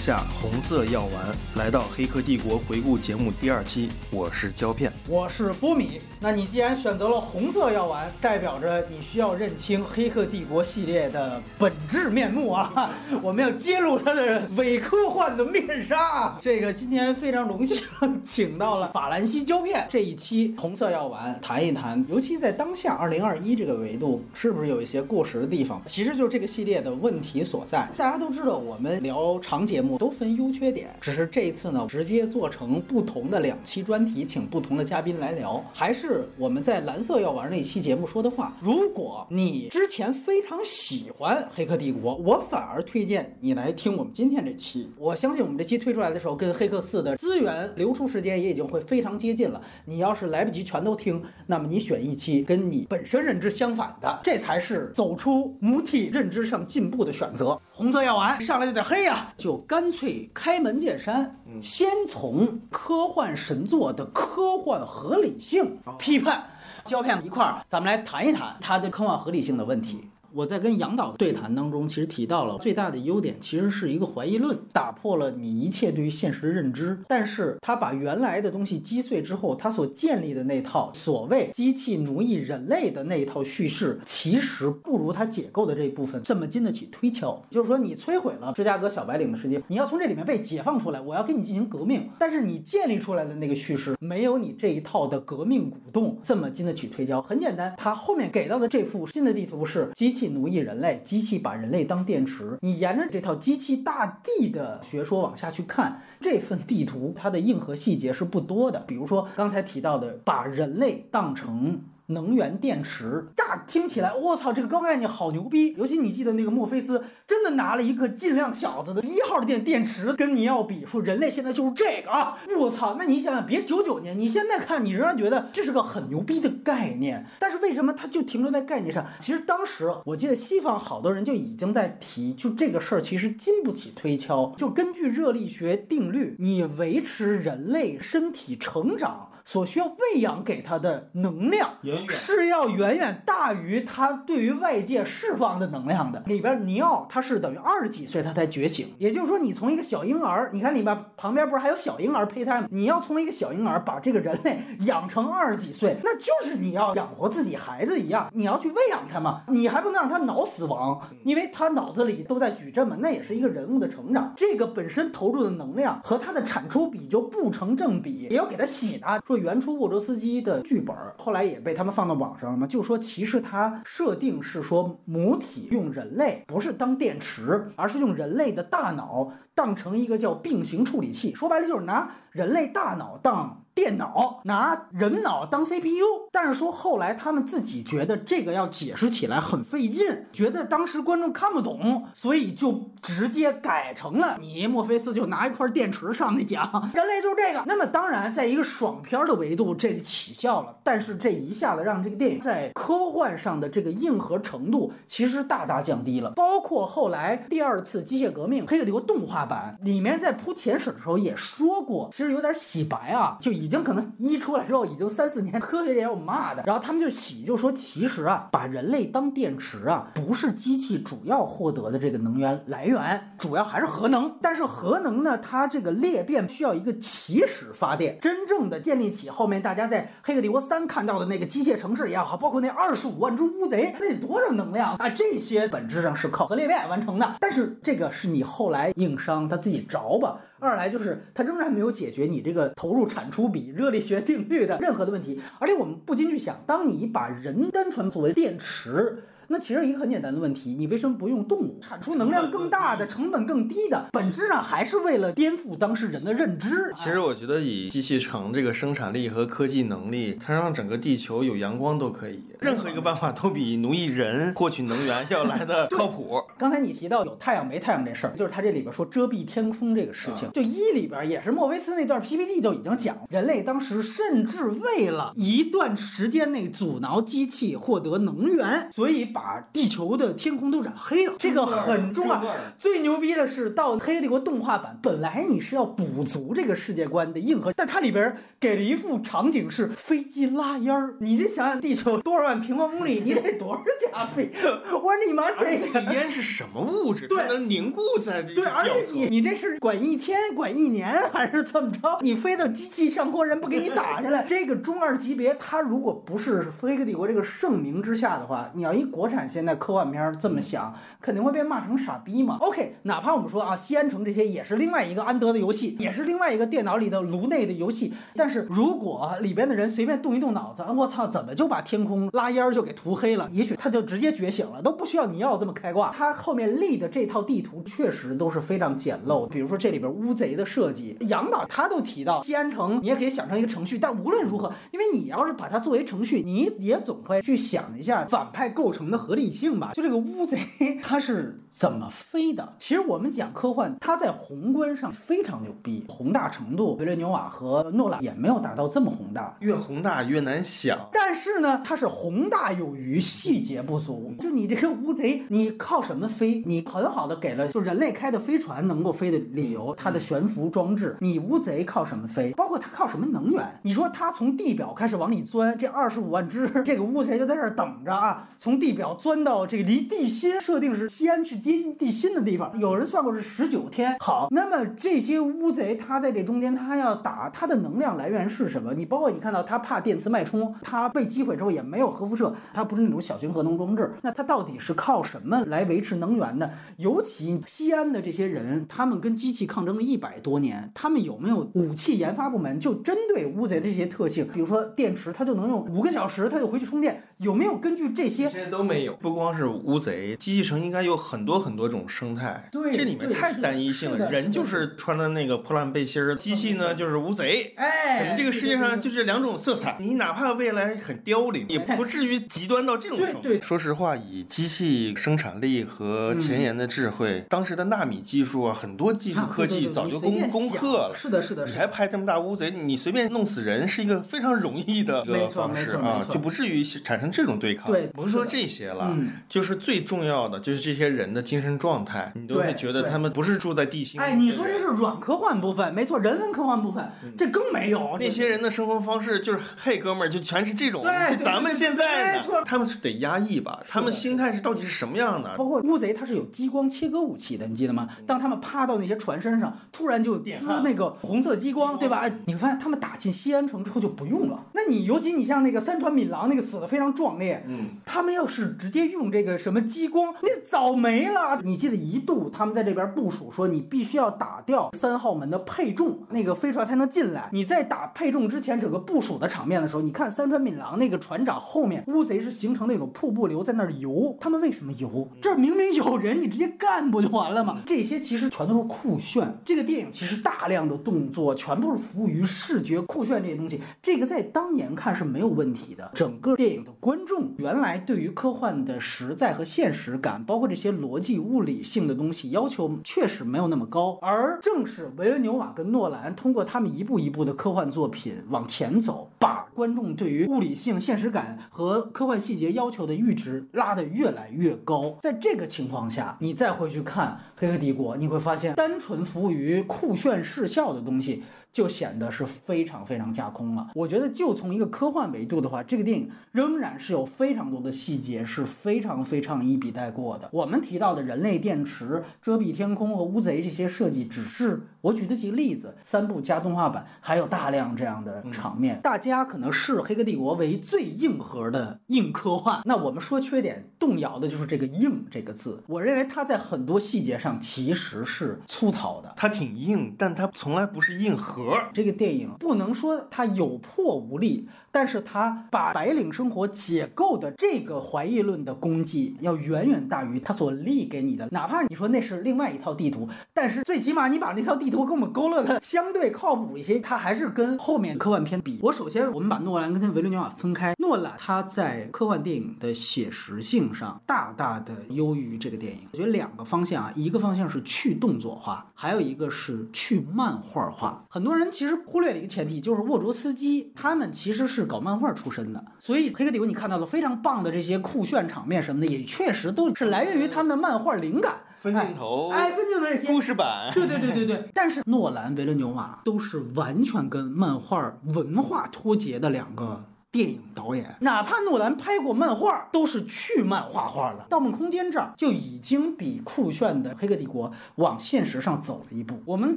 下红色药丸，来到《黑客帝国》回顾节目第二期，我是胶片，我是波米。那你既然选择了红色药丸，代表着你需要认清《黑客帝国》系列的本质面目啊！我们要揭露它的伪科幻的面纱。这个今天非常荣幸请到了法兰西胶片，这一期红色药丸谈一谈，尤其在当下二零二一这个维度，是不是有一些过时的地方？其实就是这个系列的问题所在。大家都知道，我们聊长节目都分优缺点，只是这一次呢，直接做成不同的两期专题，请不同的嘉宾来聊。还是我们在蓝色药丸那期节目说的话，如果你之前非常喜欢《黑客帝国》，我反而推荐你来听我们今天这期。我相信我们这期推出来的时候，跟《黑客四》的资源流出时间也已经会非常接近了。你要是来不及全都听，那么你选一期跟你本身认知相反的，这才是走出母体认知上进步的选择。红色药丸上来就得黑呀，就干脆开门见山，先从科幻神作的科幻合理性批判胶片一块儿，咱们来谈一谈它的科幻合理性的问题。我在跟杨导对谈当中，其实提到了最大的优点，其实是一个怀疑论，打破了你一切对于现实的认知。但是他把原来的东西击碎之后，他所建立的那套所谓机器奴役人类的那一套叙事，其实不如他解构的这一部分这么经得起推敲。就是说，你摧毁了芝加哥小白领的世界，你要从这里面被解放出来，我要给你进行革命。但是你建立出来的那个叙事，没有你这一套的革命鼓动这么经得起推敲。很简单，他后面给到的这幅新的地图是机器。奴役人类，机器把人类当电池。你沿着这套机器大地的学说往下去看，这份地图它的硬核细节是不多的。比如说刚才提到的，把人类当成。能源电池，乍听起来，我操，这个高概念好牛逼！尤其你记得那个墨菲斯真的拿了一个尽量小子的一号的电电池跟你要比，说人类现在就是这个啊！我操，那你想想，别九九年，你现在看，你仍然觉得这是个很牛逼的概念。但是为什么它就停留在概念上？其实当时我记得西方好多人就已经在提，就这个事儿其实经不起推敲。就根据热力学定律，你维持人类身体成长。所需要喂养给他的能量是要远远大于他对于外界释放的能量的。里边尼奥他是等于二十几岁他才觉醒，也就是说你从一个小婴儿，你看里边旁边不是还有小婴儿胚胎吗？你要从一个小婴儿把这个人类养成二十几岁，那就是你要养活自己孩子一样，你要去喂养他嘛，你还不能让他脑死亡，因为他脑子里都在矩阵嘛，那也是一个人物的成长，这个本身投入的能量和他的产出比就不成正比，也要给他洗的说。原初沃卓斯基的剧本，后来也被他们放到网上了嘛？就说其实它设定是说母体用人类不是当电池，而是用人类的大脑当成一个叫并行处理器。说白了就是拿人类大脑当。电脑拿人脑当 CPU，但是说后来他们自己觉得这个要解释起来很费劲，觉得当时观众看不懂，所以就直接改成了你墨菲斯就拿一块电池上去讲，人类就是这个。那么当然，在一个爽片的维度，这就起效了，但是这一下子让这个电影在科幻上的这个硬核程度其实大大降低了。包括后来第二次机械革命黑客帝国动画版里面在铺前史的时候也说过，其实有点洗白啊，就已。已经可能一出来之后已经三四年，科学界有骂的，然后他们就洗，就说其实啊，把人类当电池啊，不是机器主要获得的这个能源来源，主要还是核能。但是核能呢，它这个裂变需要一个起始发电，真正的建立起后面大家在《黑客帝国三》看到的那个机械城市也好，包括那二十五万只乌贼，那得多少能量啊？这些本质上是靠核裂变完成的。但是这个是你后来硬伤他自己着吧。二来就是它仍然没有解决你这个投入产出比热力学定律的任何的问题，而且我们不禁去想，当你把人单纯作为电池。那其实一个很简单的问题，你为什么不用动物产出能量更大的、成本更低的？本质上还是为了颠覆当事人的认知。其实我觉得以机器城这个生产力和科技能力，它让整个地球有阳光都可以，任何一个办法都比奴役人获取能源要来的 靠谱。刚才你提到有太阳没太阳这事儿，就是他这里边说遮蔽天空这个事情，就一里边也是莫维斯那段 PPT 就已经讲，人类当时甚至为了一段时间内阻挠机器获得能源，所以把。地球的天空都染黑了，这个很重要。最牛逼的是，到《黑帝国》动画版，本来你是要补足这个世界观的硬核，但它里边给了一幅场景是飞机拉烟儿。你得想想，地球多少万万平方公里，你得多少加 费？我说你妈这个烟是什么物质？对，能凝固在这对，而且你你这是管一天、管一年还是怎么着？你飞到机器上空，人不给你打下来？这个中二级别，它如果不是《黑客帝国》这个盛名之下的话，你要一国产现在科幻片这么想，肯定会被骂成傻逼嘛。OK，哪怕我们说啊，西安城这些也是另外一个安德的游戏，也是另外一个电脑里的颅内的游戏。但是如果里边的人随便动一动脑子，我操，怎么就把天空拉烟就给涂黑了？也许他就直接觉醒了，都不需要你要这么开挂。他后面立的这套地图确实都是非常简陋，比如说这里边乌贼的设计，杨导他都提到西安城，你也可以想成一个程序。但无论如何，因为你要是把它作为程序，你也总会去想一下反派构成的合理性吧？就这个乌贼它是怎么飞的？其实我们讲科幻，它在宏观上非常牛逼，宏大程度，维伦纽瓦和诺兰也没有达到这么宏大，越宏大越难想。但是呢，它是宏宏大有余，细节不足。就你这个乌贼，你靠什么飞？你很好的给了就人类开的飞船能够飞的理由，它的悬浮装置。你乌贼靠什么飞？包括它靠什么能源？你说它从地表开始往里钻，这二十五万只这个乌贼就在这儿等着啊，从地表钻到这个离地心设定是西安是接近地心的地方，有人算过是十九天。好，那么这些乌贼它在这中间，它要打它的能量来源是什么？你包括你看到它怕电磁脉冲，它被击毁之后也没有核辐射，它不是那种小型核能装置，那它到底是靠什么来维持能源的？尤其西安的这些人，他们跟机器抗争了一百多年，他们有没有武器研发部门就针对乌贼的这些特性，比如说电池，它就能用五个小时，它就回去充电，有没有根据这些？现在都没有。不光是乌贼，机器城应该有很多很多种生态。对，这里面太单一性了。人就是穿的那个破烂背心儿，机器呢就是乌贼。哎，这个世界上就这两种色彩。你哪怕未来很凋零，也不至于极端到这种程度。对，说实话，以机器生产力和前沿的智慧，当时的纳米技术啊，很多技术科技早就攻攻克了。是的，是的。你还拍这么大乌贼，你随便弄死人是一个非常容易的一个方式啊，就不至于产生这种对抗。对，甭说这些了，就是最重要的就是这些人的精神状态，你都会觉得他们不是住在地心。哎，你说这是软科幻部分，没错，人文科幻部分这更没有。那些人的生活方式就是，嘿，哥们儿，就全是这种。对，咱们现在没错，他们是得压抑吧？他们心态是到底是什么样的？包括乌贼，它是有激光切割武器的，你记得吗？当他们趴到那些船身上，突然就滋那个红色激光，对吧？哎，你发现他们打进西安城之后就不用了。那你尤其你像那个三船敏郎那个死的非常壮烈，嗯，他们要是直接用这个什么激光，那早没了。你记得一度他们在这边部署说，你必须要打掉三号门的配重，那个飞船才能进来。你在打配重之前，整个部署的场面的时候，你看三船敏郎那个船长后后面乌贼是形成那种瀑布流在那儿游，他们为什么游？这明明有人，你直接干不就完了吗？这些其实全都是酷炫。这个电影其实大量的动作全部是服务于视觉酷炫这些东西，这个在当年看是没有问题的。整个电影的观众原来对于科幻的实在和现实感，包括这些逻辑物理性的东西要求确实没有那么高，而正是维伦纽瓦跟诺兰通过他们一步一步的科幻作品往前走，把观众对于物理性、现实感和科幻细节要求的阈值拉得越来越高。在这个情况下，你再回去看《黑客帝国》，你会发现单纯服务于酷炫视效的东西。就显得是非常非常架空了。我觉得，就从一个科幻维度的话，这个电影仍然是有非常多的细节是非常非常一笔带过的。我们提到的人类电池、遮蔽天空和乌贼这些设计，只是我举的几个例子。三部加动画版，还有大量这样的场面。大家可能视《黑客帝国》为最硬核的硬科幻。那我们说缺点，动摇的就是这个“硬”这个字。我认为它在很多细节上其实是粗糙的。它挺硬，但它从来不是硬核。这个电影不能说它有破无立，但是他把白领生活解构的这个怀疑论的功绩要远远大于他所立给你的。哪怕你说那是另外一套地图，但是最起码你把那套地图跟我们勾勒的相对靠谱一些，它还是跟后面科幻片比。我首先我们把诺兰跟维伦纽瓦分开，诺兰他在科幻电影的写实性上大大的优于这个电影。我觉得两个方向啊，一个方向是去动作化，还有一个是去漫画化。很多人。其实忽略了一个前提，就是沃卓斯基他们其实是搞漫画出身的，所以《黑客帝国》你看到了非常棒的这些酷炫场面什么的，也确实都是来源于他们的漫画灵感。分镜头，哎，分镜头这些故事版，对对对对对。但是诺兰、维伦纽瓦都是完全跟漫画文化脱节的两个。电影导演，哪怕诺兰拍过漫画，都是去漫画化的。《盗梦空间》这儿就已经比酷炫的《黑客帝国》往现实上走了一步。我们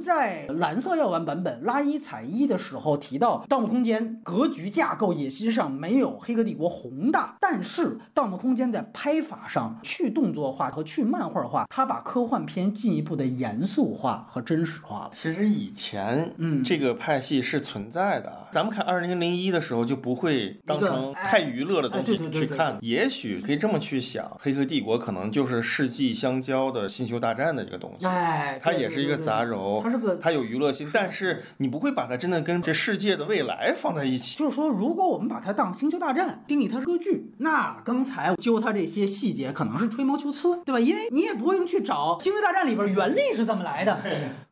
在蓝色药丸版本拉一踩一的时候提到，《盗梦空间》格局架构野心上没有《黑客帝国》宏大，但是《盗梦空间》在拍法上去动作化和去漫画化，它把科幻片进一步的严肃化和真实化了。其实以前，嗯这个派系是存在的。咱们看二零零一的时候，就不会当成太娱乐的东西去看。也许可以这么去想，《黑客帝国》可能就是世纪相交的《星球大战》的一个东西。哎，它也是一个杂糅，它是个它有娱乐性，但是你不会把它真的跟这世界的未来放在一起。就是说，如果我们把它当《星球大战》定义它是个剧，那刚才揪它这些细节可能是吹毛求疵，对吧？因为你也不用去找《星球大战》里边原力是怎么来的。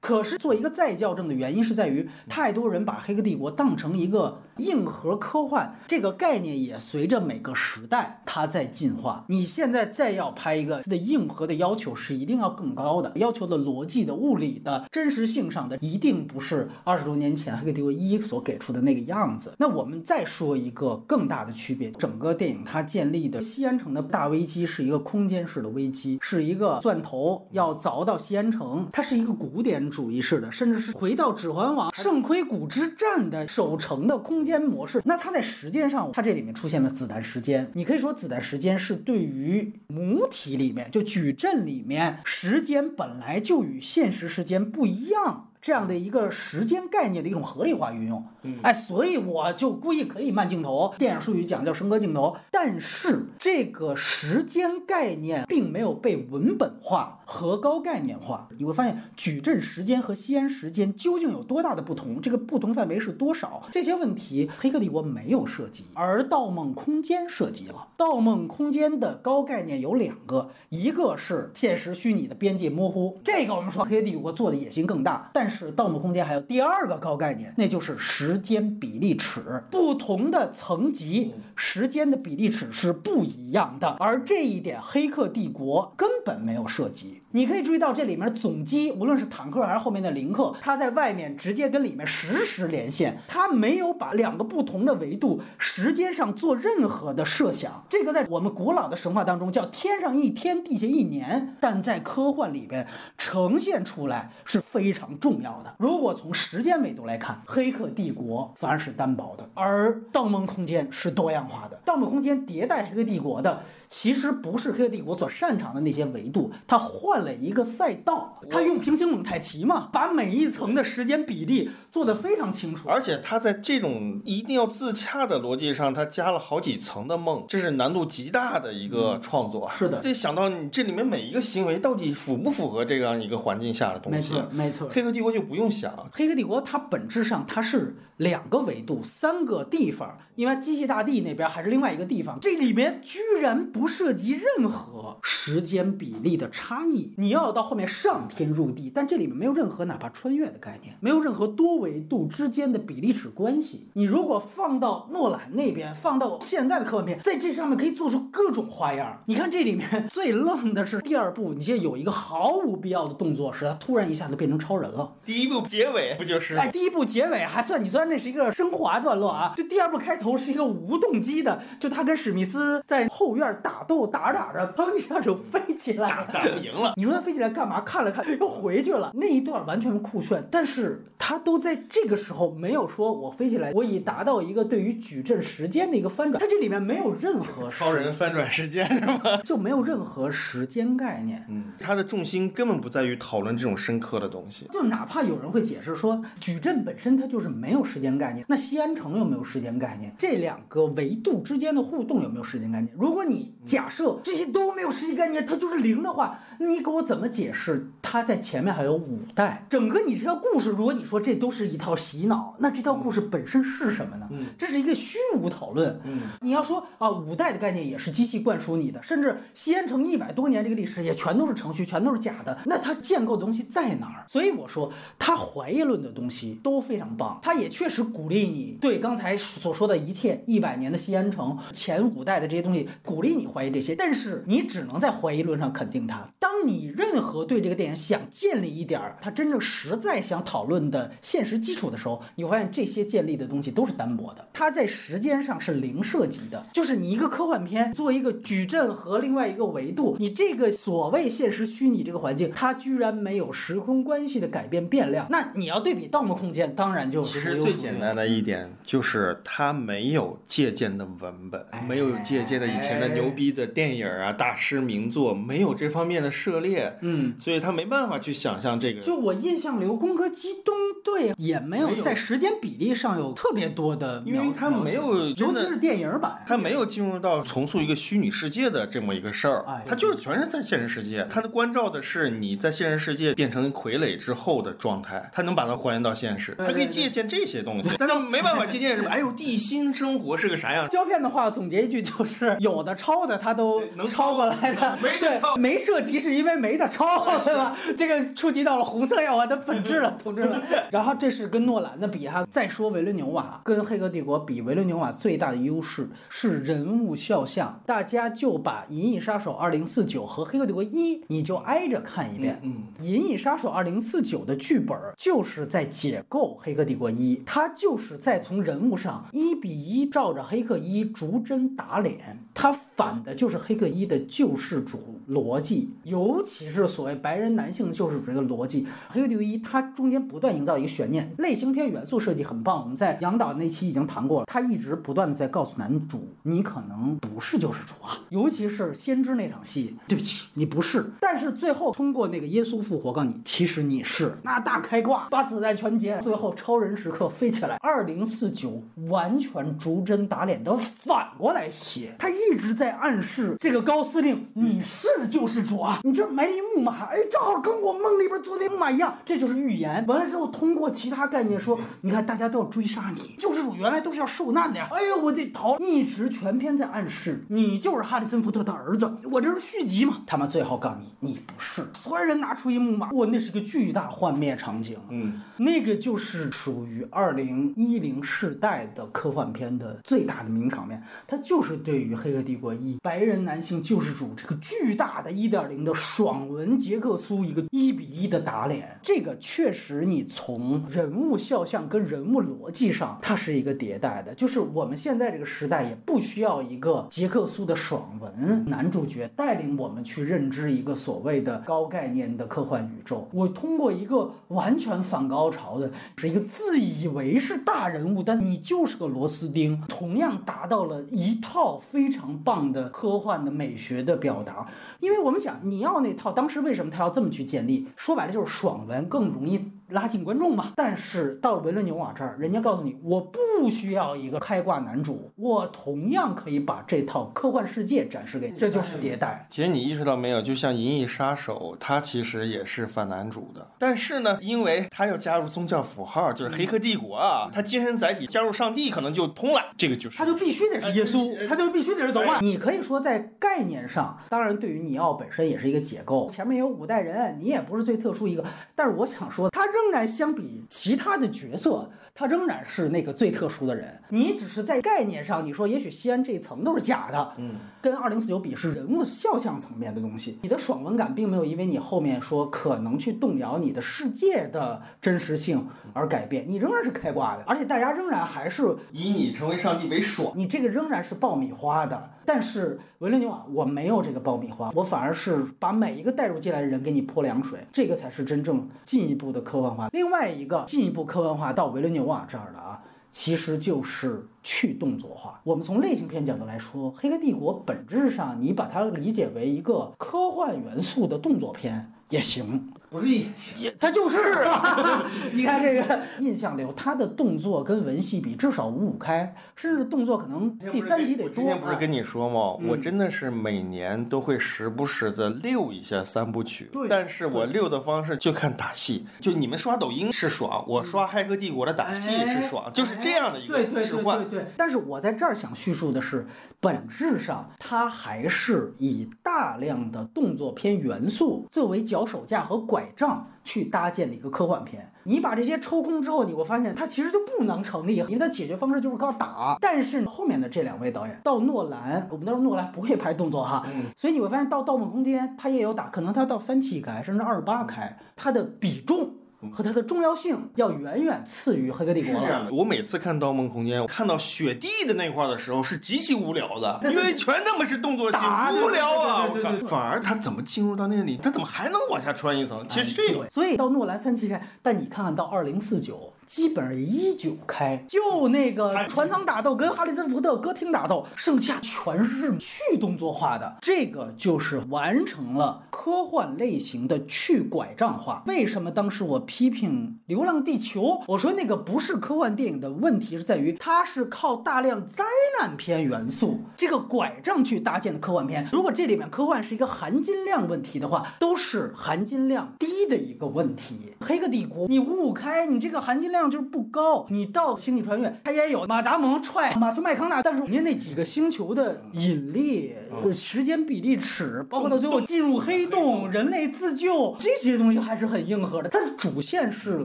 可是做一个再校正的原因是在于，太多人把《黑客帝国》当成一个硬核科幻，这个概念也随着每个时代它在进化。你现在再要拍一个它的硬核的要求是一定要更高的，要求的逻辑的、物理的、真实性上的，一定不是二十多年前《黑客帝国一》所给出的那个样子。那我们再说一个更大的区别，整个电影它建立的西安城的大危机是一个空间式的危机，是一个钻头要凿到西安城，它是一个古典主义式的，甚至是回到《指环王》圣盔谷之战的守城的空间模式。那它在时实际上，它这里面出现了子弹时间，你可以说子弹时间是对于母体里面就矩阵里面时间本来就与现实时间不一样。这样的一个时间概念的一种合理化运用，哎，所以我就故意可以慢镜头，电影术语讲叫升格镜头，但是这个时间概念并没有被文本化和高概念化。你会发现矩阵时间和西安时间究竟有多大的不同，这个不同范围是多少？这些问题，《黑客帝国》没有涉及，而《盗梦空间》涉及了。《盗梦空间》的高概念有两个，一个是现实虚拟的边界模糊，这个我们说《黑客帝国》做的野心更大，但是《盗梦空间》还有第二个高概念，那就是时间比例尺。不同的层级，时间的比例尺是不一样的，而这一点《黑客帝国》根本没有涉及。你可以注意到这里面的总机，无论是坦克还是后面的林克，它在外面直接跟里面实时连线，它没有把两个不同的维度时间上做任何的设想。这个在我们古老的神话当中叫天上一天，地下一年，但在科幻里边呈现出来是非常重要的。如果从时间维度来看，《黑客帝国》反而是单薄的，而《盗梦空间》是多样化的。《盗梦空间》迭代《黑客帝国》的。其实不是黑客帝国所擅长的那些维度，它换了一个赛道，它用平行蒙太奇嘛，把每一层的时间比例做得非常清楚。而且他在这种一定要自洽的逻辑上，他加了好几层的梦，这是难度极大的一个创作。是的得想到你这里面每一个行为到底符不符合这样一个环境下的东西。没错，没错。黑客帝国就不用想，黑客帝国它本质上它是两个维度、三个地方，因为机器大地那边还是另外一个地方，这里面居然不涉及任何时间比例的差异。你要到后面上天入地，但这里面没有任何哪怕穿越的概念，没有任何多维度之间的比例尺关系。你如果放到诺兰那边，放到现在的科幻片，在这上面可以做出各种花样。你看这里面 最愣的是第二部，你现在有一个毫无必要的动作，是他突然一下子变成超人了。第一部结尾不就是？哎，第一部结尾还算，你虽然那是一个升华段落啊，就第二部开头是一个无动机的，就他跟史密斯在后院打斗，打着打着，砰一下就飞起来了，打不赢了。你说他飞起来干嘛？看了看又回去了，那一段完全酷炫，但是他都在这个时候没有说我飞起来，我已达到一个对于矩阵时间的一个翻转，他这里面没有任何 超人翻转时间是吗？就没有任何时间概念。嗯，他的重心根本不在于讨论这种深刻的东西。就哪怕有人会解释说，矩阵本身它就是没有时间概念，那西安城有没有时间概念？这两个维度之间的互动有没有时间概念？如果你假设这些都没有实际概念，它就是零的话，你给我怎么解释他在前面还有五代？整个你这套故事，如果你说这都是一套洗脑，那这套故事本身是什么呢？嗯这是一个虚无讨论。嗯，你要说啊，五代的概念也是机器灌输你的，甚至西安城一百多年这个历史也全都是程序，全都是假的。那它建构的东西在哪儿？所以我说，他怀疑论的东西都非常棒，他也确实鼓励你对刚才所说的一切一百年的西安城前五代的这些东西，鼓励你怀疑这些。但是你只能在怀疑论上肯定它。当当你任何对这个电影想建立一点儿它真正实在想讨论的现实基础的时候，你会发现这些建立的东西都是单薄的，它在时间上是零涉及的。就是你一个科幻片做一个矩阵和另外一个维度，你这个所谓现实虚拟这个环境，它居然没有时空关系的改变变量。那你要对比《盗梦空间》，当然就其实最简单的一点就是它没有借鉴的文本，没有借鉴的以前的牛逼的电影啊、大师名作，没有这方面的涉猎，嗯。所以他没办法去想象这个。就我印象里，《攻壳机动队》也没有在时间比例上有特别多的，因为他没有，尤其是电影版，他没有进入到重塑一个虚拟世界的这么一个事儿，哎它就是全是在现实世界。他的关照的是你在现实世界变成傀儡之后的状态，他能把它还原到现实，对它可以借鉴这些东西，但是没办法借鉴什么。哎呦，地心生活是个啥样？胶片的话，总结一句就是，有的抄的他都能抄过来的，没得抄对，没涉及是因为没得抄，对吧？这个触及到了红色药丸的本质了，同志们。然后这是跟诺兰的比哈，再说维伦纽瓦跟《黑客帝国》比，维伦纽瓦最大的优势是人物肖像，大家就把《银翼杀手2049》和《黑客帝国一》你就挨着看一遍。嗯，《银翼杀手2049》的剧本就是在解构《黑客帝国一》，它就是在从人物上一比一照着《黑客一》逐帧打脸，它反的就是《黑客一》的救世主逻辑，尤其是所谓白人男性救世主这个逻辑。《黑客帝国一》它中间不断营造一个悬念，类型片元素设计很棒，我们在杨导那期已经谈过了，他一直不断的在告诉男主，你可能不是救世主啊，尤其是先知那场戏，对不起，你不是。但是最后通过那个耶稣复活，告诉你，其实你是。那大开挂，把子弹全接，最后超人时刻飞起来。二零四九完全逐帧打脸的反过来写，他一直在暗示这个高司令你是救世主啊，你这埋了一木马，哎，正好跟我梦里边做那木马一样，这就是预言。完了之后，通过其他概念说，你看大家都要追杀你，救世主原来都是要受难的呀。哎呦，我这逃，一直全篇在暗示你就是哈里森福特的儿子，我这是续集嘛。他们最后告诉你，你不是。所有人拿出一木马，我，那是个巨大幻灭场景。嗯，那个就是属于二零一零世代的科幻片的最大的名场面，它就是对于《黑个帝国一》白人男性救世主这个巨大的一点零的爽文杰克苏一个一比一的打脸，这个确实你从人物肖像跟人物逻辑上，它是一个迭代的，就是我们现在这个时代也不需要一个杰克苏的爽文男主角带领我们去认知一个所谓的高概念的科幻宇宙，我通过一个完全反高潮的，是一个自以为是大人物，但你就是个螺丝钉，同样达到了一套非常棒的科幻的美学的表达。因为我们想，你要那套，当时为什么他要这么去建立？说白了就是爽文更容易拉近观众嘛。但是到维伦纽瓦这儿，人家告诉你，我不需要一个开挂男主，我同样可以把这套科幻世界展示给你，这就是迭代。其实你意识到没有，就像《银翼杀手》，它其实也是反男主的，但是呢，因为他要加入宗教符号，就是黑客帝国啊，他精神载体加入上帝可能就通了，这个就是他就必须得是耶稣，他就必须得是走马。你可以说在概念上，当然对于尼奥本身也是一个解构，前面有五代人，你也不是最特殊一个，但是我想说，他仍当然相比其他的角色。他仍然是那个最特殊的人，你只是在概念上，你说也许西安这一层都是假的，嗯，跟二零四九比是人物肖像层面的东西，你的爽文感并没有因为你后面说可能去动摇你的世界的真实性而改变，你仍然是开挂的，而且大家仍然还是以你成为上帝为爽。你这个仍然是爆米花的，但是维伦纽瓦我没有这个爆米花，我反而是把每一个带入进来的人给你泼凉水，这个才是真正进一步的科幻化。另外一个进一步科幻化到维伦纽这样的啊，其实就是去动作化。我们从类型片角度来说，《黑客帝国》本质上你把它理解为一个科幻元素的动作片也行。不是也行？也，它就是啊！你看这个印象流，他的动作跟文戏比，至少五五开，甚至动作可能第三集得多。我之前不是跟你说吗？嗯我真的是每年都会时不时的溜一下三部曲对，但是我溜的方式就看打戏，就你们刷抖音是爽，我刷《骇客帝国》的打戏是爽，就是这样的一个对对置换。对对对。但是我在这儿想叙述的是，本质上它还是以大量的动作片元素作为脚手架和拐拐杖去搭建的一个科幻片。你把这些抽空之后，你会发现它其实就不能成立，因为它解决方式就是靠打。但是后面的这两位导演，到诺兰，我们都说诺兰不会拍动作哈，所以你会发现到《盗梦空间》他也有打，可能他到三七开，甚至二八开，它的比重。和它的重要性要远远次于《黑客帝国》。是这样的，我每次看《盗梦空间》，看到雪地的那块的时候是极其无聊的，因为全他妈是动作戏，无聊啊！对对对反而他怎么进入到那里，他怎么还能往下穿一层？其实这个对，所以到诺兰三七开，但你看看到二零四九。基本上一九开，就那个船舱打斗跟哈里森福特歌厅打斗，剩下全是去动作化的，这个就是完成了科幻类型的去拐杖化。为什么当时我批评《流浪地球》，我说那个不是科幻电影的问题，是在于它是靠大量灾难片元素这个拐杖去搭建的科幻片。如果这里面科幻是一个含金量问题的话，都是含金量低的一个问题。黑客帝国，你五五开，你这个含金量就是不高。你到星际穿越，它也有马达蒙踹马修麦康纳，但是人家那几个星球的引力、呃时间比例尺，包括到最后进入黑洞、人类自救这些东西还是很硬核的。它的主线是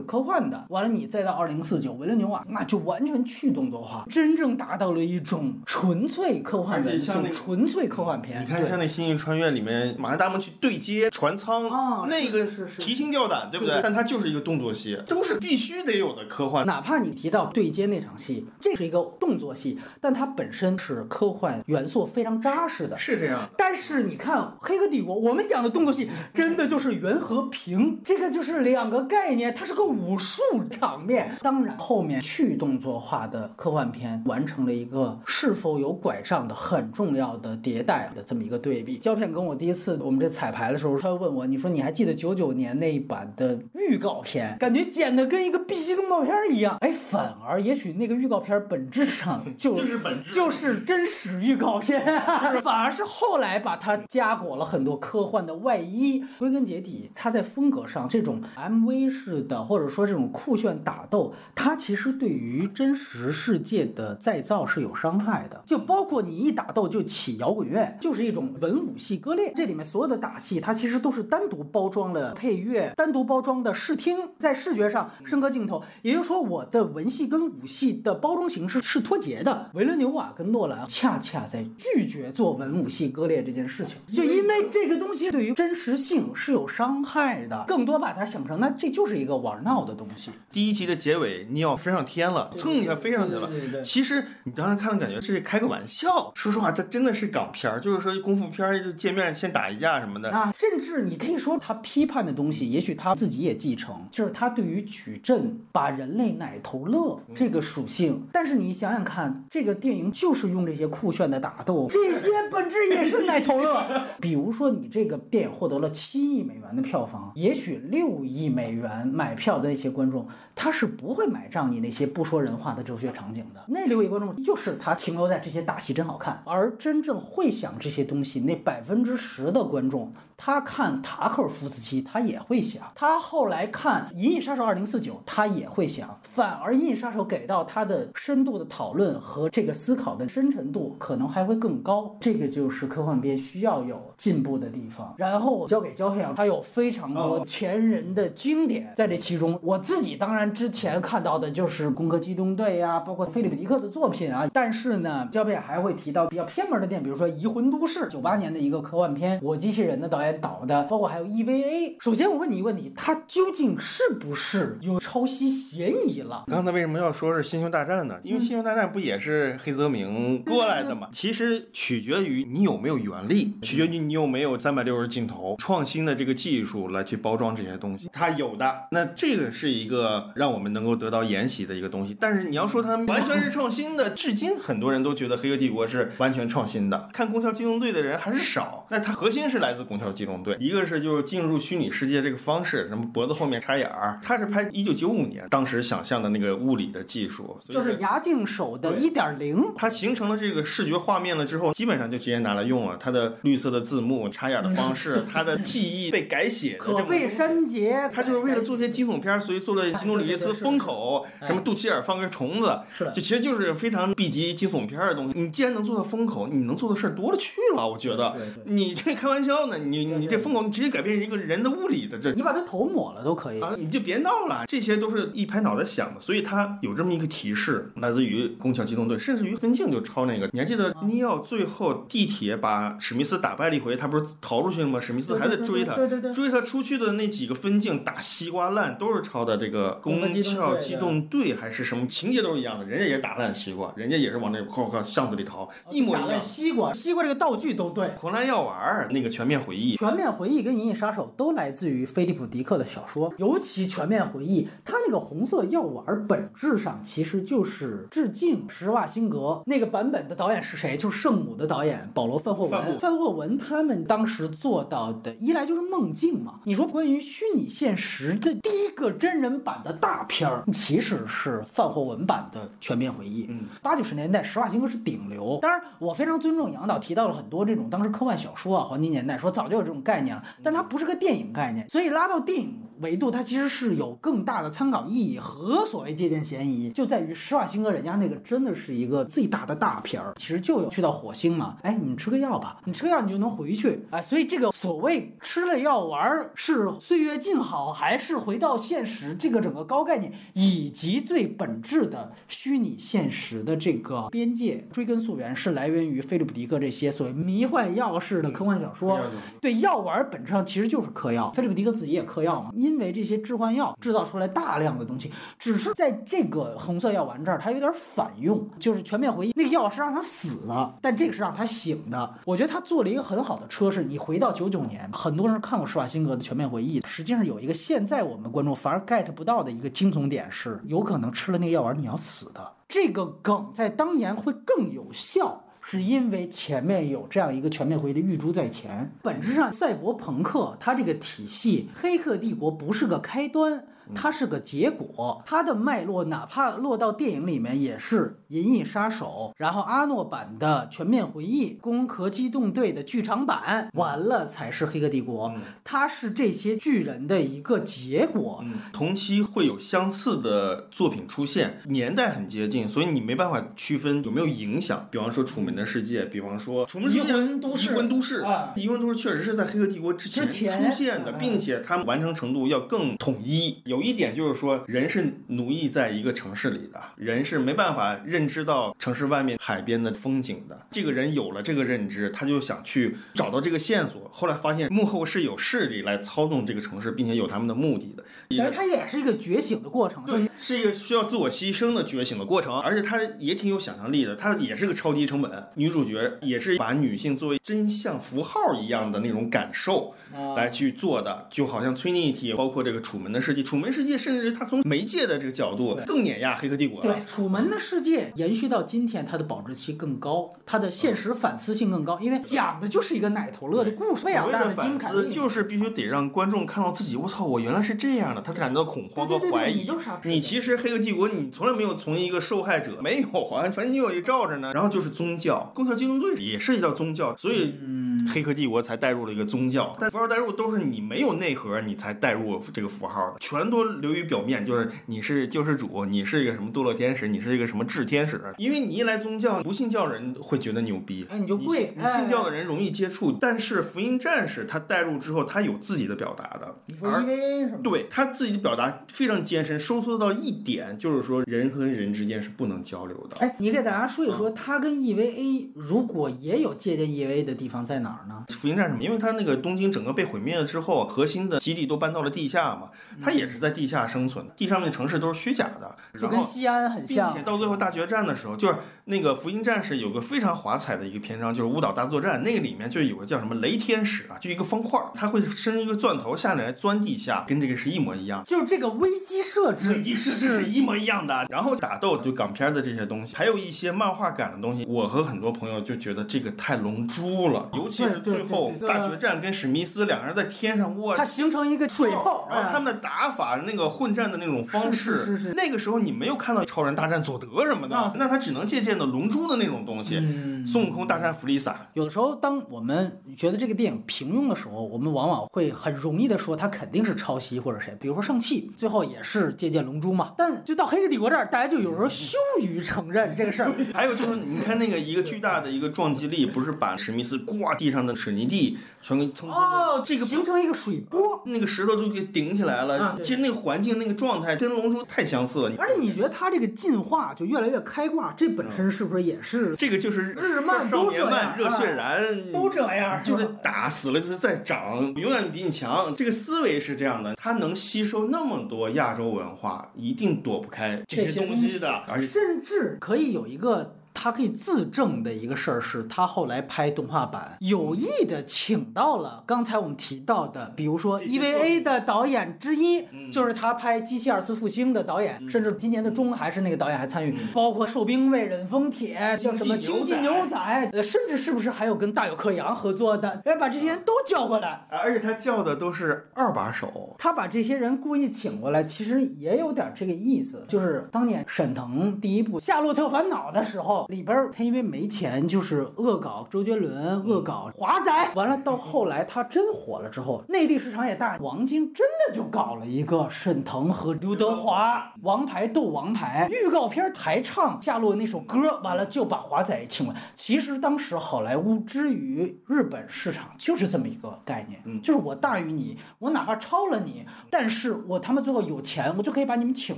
科幻的，完了你再到二零四九维伦纽瓦，那就完全去动作化，真正达到了一种纯粹科幻元素而且像那，纯粹科幻片。你看，对像那《星际穿越》里面，马达蒙去对接船舱，啊那个提心吊胆，对不对？但它就是一个动作戏，都是必须得有的科幻。哪怕你提到对接那场戏，这是一个动作戏，但它本身是科幻元素非常扎实的。是这样。但是你看《黑客帝国》，我们讲的动作戏真的就是圆和平，这个就是两个概念，它是个武术场面。当然，后面去动作化的科幻片完成了一个是否有拐杖的很重要的迭代的这么一个对比。胶片跟我第一次我们这彩排的时候，他问我，你说你还记得九九年那一版的预告片，感觉剪的跟一个 B 级动作片一样？哎，反而也许那个预告片本质上 就就是本质就是真实预告片，反而是后来把它加裹了很多科幻的外衣。归根结底，它在风格上这种 MV 式的，或者说这种酷炫打斗，它其实对于真实世界的再造是有伤害的。就包括你一打斗就起摇滚乐，就是一种文武戏割裂。这里面所有的打戏，它其实都是单独包装了配乐，单独包装的视听，在视觉上升格镜头。也就是说，我的文戏跟武戏的包装形式是脱节的。维伦纽瓦跟诺兰恰恰在拒绝做文武戏割裂这件事情，就因为这个东西对于真实性是有伤害的，更多把它想成那这就是一个玩闹的东西。第一集的结尾，尼奥飞上天了，蹭一下飞上去了。其实你当时看的感觉是开个玩笑。说实话，这真的是港片儿，就是说功夫片儿就见面先打一架什么的。啊，甚至你可以说他批判的东西，也许他自己也继承，就是他对于矩阵把人类奶头乐这个属性。但是你想想看，这个电影就是用这些酷炫的打斗，这些本质也是奶头乐。比如说，你这个电影获得了七亿美元的票房，也许六亿美元买票的那些观众，他是不会买账你那些不说人话的哲学场景的。那六亿观众就是他停留在这些打戏真好看，而真正会想这些东西那百分之十的观众，他看塔克夫斯基他也会想，他后来看《银翼杀手2049》他也会想，反而《银翼杀手》给到他的深度的讨论和这个思考的深沉度可能还会更高。这个就是科幻片需要有进步的地方。然后交给胶片，它有非常多前人的经典在这其中。我自己当然之前看到的就是《攻壳机动队》呀，包括菲利普迪克的作品啊。但是呢，胶片还会提到比较偏门的电影，比如说《移魂都市》，九八年的一个科幻片，我机器人的导演导的，包括还有 EVA。首先我问你一个问题，它究竟是不是有抄袭嫌疑了？刚才为什么要说是《星球大战》呢？因为《星球大战》不也是黑泽明过来的嘛？其实取决于你有没有原力，取决于你有没有三百六十镜头创新的这个技术来去包装这些东西。它有的，那这个是一个让我们能够得到沿袭的一个东西。但是你要说它完全是创新的，至今很多人都觉得《黑客帝国》是完全创新的。看《宫壳机动队》的人还是少，那它核心是来自《宫壳机动队》，一个是就是进入虚拟世界这个方式，什么脖子后面插眼儿，它是拍一九九五年，当当时想象的那个物理的技术，就是牙镜手的对一点零。它形成了这个视觉画面了之后，基本上就直接拿来用了。它的绿色的字幕、插眼的方式，它的记忆被改写可被删节，他就是为了做些惊悚片儿，所以做了基努里维斯封口，什么肚脐眼儿放个虫子，是的就其实就是非常 B 级惊悚片儿的东西。你既然能做到封口，你能做的事儿多了去了，我觉得。你这开玩笑呢？你你这封口，你直接改变一个人的物理的这你把他头抹了都可以。啊，你就别闹了，这些都是一拍脑袋想的，所以他有这么一个提示，来自于《攻壳机动队》，甚至于分镜就抄那个。你还记得尼奥最后地铁把史密斯打败了一回，他不是逃出去了吗？史密斯还在追他，对对对，追他出去的那几个分镜打西瓜烂，都是抄的这个《攻攻壳机动队壳机动队》还是什么，情节都是一样的，人家也打烂西瓜，人家也是往那后靠巷子里逃，一模一样。西瓜，西瓜这个道具都对。红蓝药丸儿那个全面回忆，全面回忆跟银翼杀手都来自于菲利普迪克的小说，尤其全面回忆，它那个红色药丸本质上其实就是致敬施瓦辛格那个版本的导演是谁？就是圣母的导演保罗范霍文。范霍文他们当时做到的，一来就是梦境嘛。你说关于虚拟现实的第一个真人版的大片儿，其实是范霍文版的全面回忆。嗯，八九十年代，施瓦辛格是顶流。当然，我非常尊重杨导提到了很多这种当时科幻小说啊，黄金年代说早就有这种概念了，但它不是个电影概念，所以拉到电影维度，它其实是有更大的参考意义和所谓借鉴嫌疑，就在于施瓦辛格人家那个真的是一个最大的大片儿，其实就有去到火星嘛，哎，你吃个药吧，你吃个药你就能回去，哎，所以这个所谓吃了药丸是岁月静好还是回到现实，这个整个高概念以及最本质的虚拟现实的这个边界，追根溯源是来源于菲利普迪克这些所谓迷幻药式的科幻小说。对药丸本质上其实就是嗑药，菲利普迪克自己也嗑药嘛，因因为这些致幻药制造出来大量的东西，只是在这个红色药丸这儿它有点反用，就是全面回忆那个药是让他死的，但这个是让他醒的。我觉得他做了一个很好的车，是你回到九九年，很多人看过施瓦辛格的全面回忆，实际上有一个现在我们观众反而 get 不到的一个惊悚点是，有可能吃了那个药丸你要死的。这个梗在当年会更有效。是因为前面有这样一个全面回忆的预珠在前，本质上赛博朋克它这个体系，黑客帝国不是个开端，它是个结果，它的脉络哪怕落到电影里面也是《银翼杀手》，然后阿诺版的《全面回忆》，《攻壳机动队》的剧场版，完了才是《黑客帝国》，它是这些巨人的一个结果。嗯，同期会有相似的作品出现，年代很接近，所以你没办法区分有没有影响。比方说《楚门的世界》，比方说《楚门世界》移魂都市移魂都市啊移魂都市确实是在《黑客帝国》之前出现的，嗯并且它完成程度要更统一。有一点就是说，人是奴役在一个城市里的，人是没办法认知到城市外面海边的风景的。这个人有了这个认知，他就想去找到这个线索。后来发现幕后是有势力来操纵这个城市，并且有他们的目的的。但是它也是一个觉醒的过程，就对，是一个需要自我牺牲的觉醒的过程，而且它也挺有想象力的，它也是个超低成本。女主角也是把女性作为真相符号一样的那种感受啊来去做的，就好像 Trinity，包括这个楚门的世界，楚门世界甚至它从媒介的这个角度更碾压黑客帝国了。对，楚门的世界延续到今天，它的保质期更高，它的现实反思性更高，因为讲的就是一个奶头乐的故事，所谓的反思。就是必须得让观众看到自己，我操，我原来是这样的，他感到恐慌和怀疑。你就是傻你其实黑客帝国，你从来没有从一个受害者，没有啊，反正你有一罩着呢。然后就是宗教，攻壳机动队也涉及到宗教，所以嗯，黑客帝国才带入了一个宗教。但符号代入都是你没有内核，你才带入这个符号的，全都流于表面，就是你是救世主，你是一个什么堕落天使，你是一个什么炽天使。因为你一来宗教，不信教人会觉得牛逼，哎，你就你跪信，你信教的哎。人容易接触，但是福音战士他带入之后，他有自己的表达的，你说 EVA 是吗？对他自己的表达非常艰深，收缩到一点，就是说人和人之间是不能交流的。哎，你给大家说一嗯说，他跟 EVA 如果也有借鉴 EVA 的地方在哪儿呢？福音战士嘛，因为他那个东京整个被毁灭了之后，核心的基地都搬到了地下嘛，他也是在地下生存，地上面城市都是虚假的，就跟。西安很像并像且。到最后大决战的时候，就是那个福音战士有个非常华彩的一个篇章，就是舞蹈大作战。那个里面就有个叫什么雷天使啊，就一个方块儿，它会伸一个钻头下来钻地下，跟这个是一模一样。就是这个危机设置，危机设置是一模一样的，然后打斗就港片的这些东西，还有一些漫画感的东西，我和很多朋友就觉得这个太龙珠了，尤其是最后大决战跟史密斯两个人在天上，哇它，形成一个水炮，然后他哎们的打法法那个混战的那种方式，是是是是那个时候你没有看到超人大战佐德什么的，啊那他只能借鉴的龙珠的那种东西，嗯孙悟空大战弗利萨。有的时候，当我们觉得这个电影平庸的时候，我们往往会很容易的说它肯定是抄袭或者谁，比如说上汽，最后也是借鉴龙珠嘛。但就到黑客帝国这儿，大家就有时候羞于承认这个事儿。还有就是，你看那个一个巨大的一个撞击力，不是把史密斯挂地上的水泥地全给蹭蹭哦，这个形成一个水波。那个石头就给顶起来了。啊其实那个环境那个状态跟龙珠太相似了。而且你觉得它这个进化就越来越开挂，这本身是不是也是这个就是日漫少都这样热血啊燃都这样？就是打死了再长，永远比你强。这个思维是这样的，它能吸收那么多亚洲文化，一定躲不开这些东西的。而且甚至可以有一个。他可以自证的一个事儿是，他后来拍动画版有意的请到了刚才我们提到的，比如说 EVA 的导演之一，嗯。就是他拍《机器二次复兴》的导演，甚至今年的中还是那个导演还参与，嗯。包括《兽兵卫》《忍风铁》叫什么《星际牛仔。牛仔》，呃，甚至是不是还有跟大有克洋合作的？哎，把这些人都叫过来，而且他叫的都是二把手。他把这些人故意请过来，其实也有点这个意思，就是当年沈腾第一部《夏洛特烦恼》的时候，里边儿他因为没钱，就是恶搞周杰伦，恶搞华仔，完了到后来他真火了之后，内地市场也大，王晶真的就搞了一个沈腾和刘德华王牌斗王牌，预告片还唱夏洛那首歌，完了就把华仔请了。其实当时好莱坞之于日本市场就是这么一个概念，嗯就是我大于你，我哪怕超了你，但是我他妈最后有钱，我就可以把你们请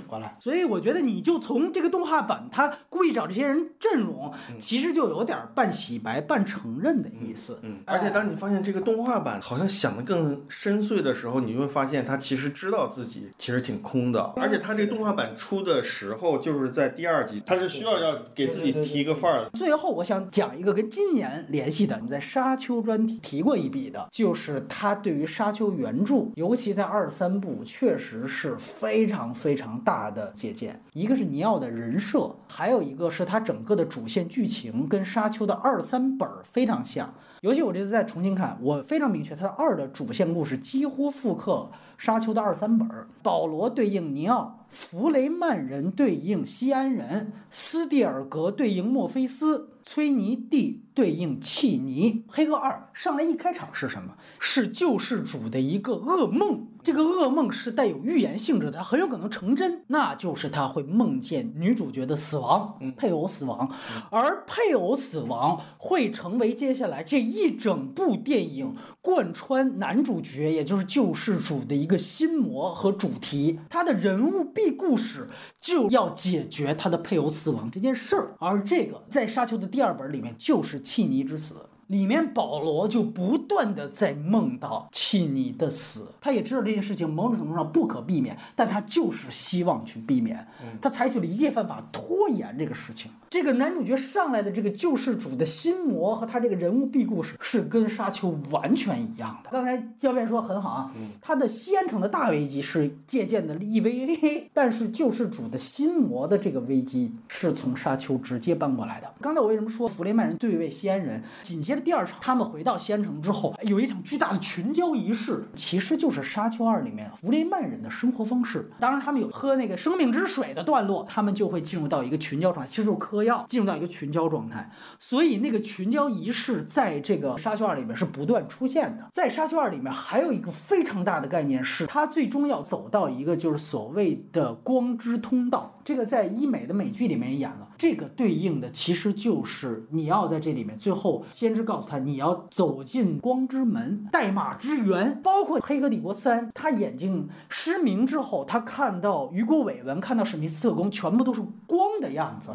过来。所以我觉得你就从这个动画版，他故意找这些人阵容，其实就有点半洗白半承认的意思。嗯，而且当你发现这个动画版好像想的更深邃的时候，你就会发现他其实知道自己其实挺空的。而且他这个动画版出的时候，就是在第二集，他是需要要给自己提一个范儿的。最后，我想讲一个跟今年联系的，我们在《沙丘》专题提过一笔的，就是他对于《沙丘》原著，尤其在二三部，确实是非常非常大的借鉴。一个是尼奥的人设，还有一个是他整个的主线剧情跟《沙丘》的二三本非常像。尤其我这次再重新看，我非常明确，它的二的主线故事几乎复刻《沙丘》的二三本。保罗对应尼奥，弗雷曼人对应西安人，斯蒂尔格对应墨菲斯，崔尼蒂对应契尼。黑客二上来一开场是什么？是救世主的一个噩梦。这个噩梦是带有预言性质的，它很有可能成真，那就是他会梦见女主角的死亡，配偶死亡，而配偶死亡会成为接下来这一整部电影贯穿男主角，也就是救世主的一个心魔和主题。他的人物 B 故事就要解决他的配偶死亡这件事儿，而这个在《沙丘》的第二本里面就是契尼之死。里面保罗就不断的在梦到契尼的死，他也知道这件事情某种程度上不可避免，但他就是希望去避免，他采取了一切办法拖延这个事情。这个男主角上来的这个救世主的心魔和他这个人物 B 故事是跟沙丘完全一样的。刚才教练说很好啊，他的西安城的大危机是借鉴的 EVA，但是救世主的心魔的这个危机是从沙丘直接搬过来的。刚才我为什么说弗雷曼人对位西安人？紧接着第二场，他们回到西安城之后，有一场巨大的群交仪式，其实就是《沙丘二》里面弗雷曼人的生活方式。当然，他们有喝那个生命之水的段落，他们就会进入到一个群交状态，其实就是嗑药，进入到一个群交状态。所以那个群交仪式在这个《沙丘二》里面是不断出现的。在《沙丘二》里面还有一个非常大的概念是，它最终要走到一个就是所谓的光之通道。这个在医美的美剧里面也演了。这个对应的其实就是你要在这里面，最后先知告诉他你要走进光之门，代码之源，包括《黑客帝国三》，他眼睛失明之后，他看到雨果伟文，看到史密斯特工，全部都是光的样子。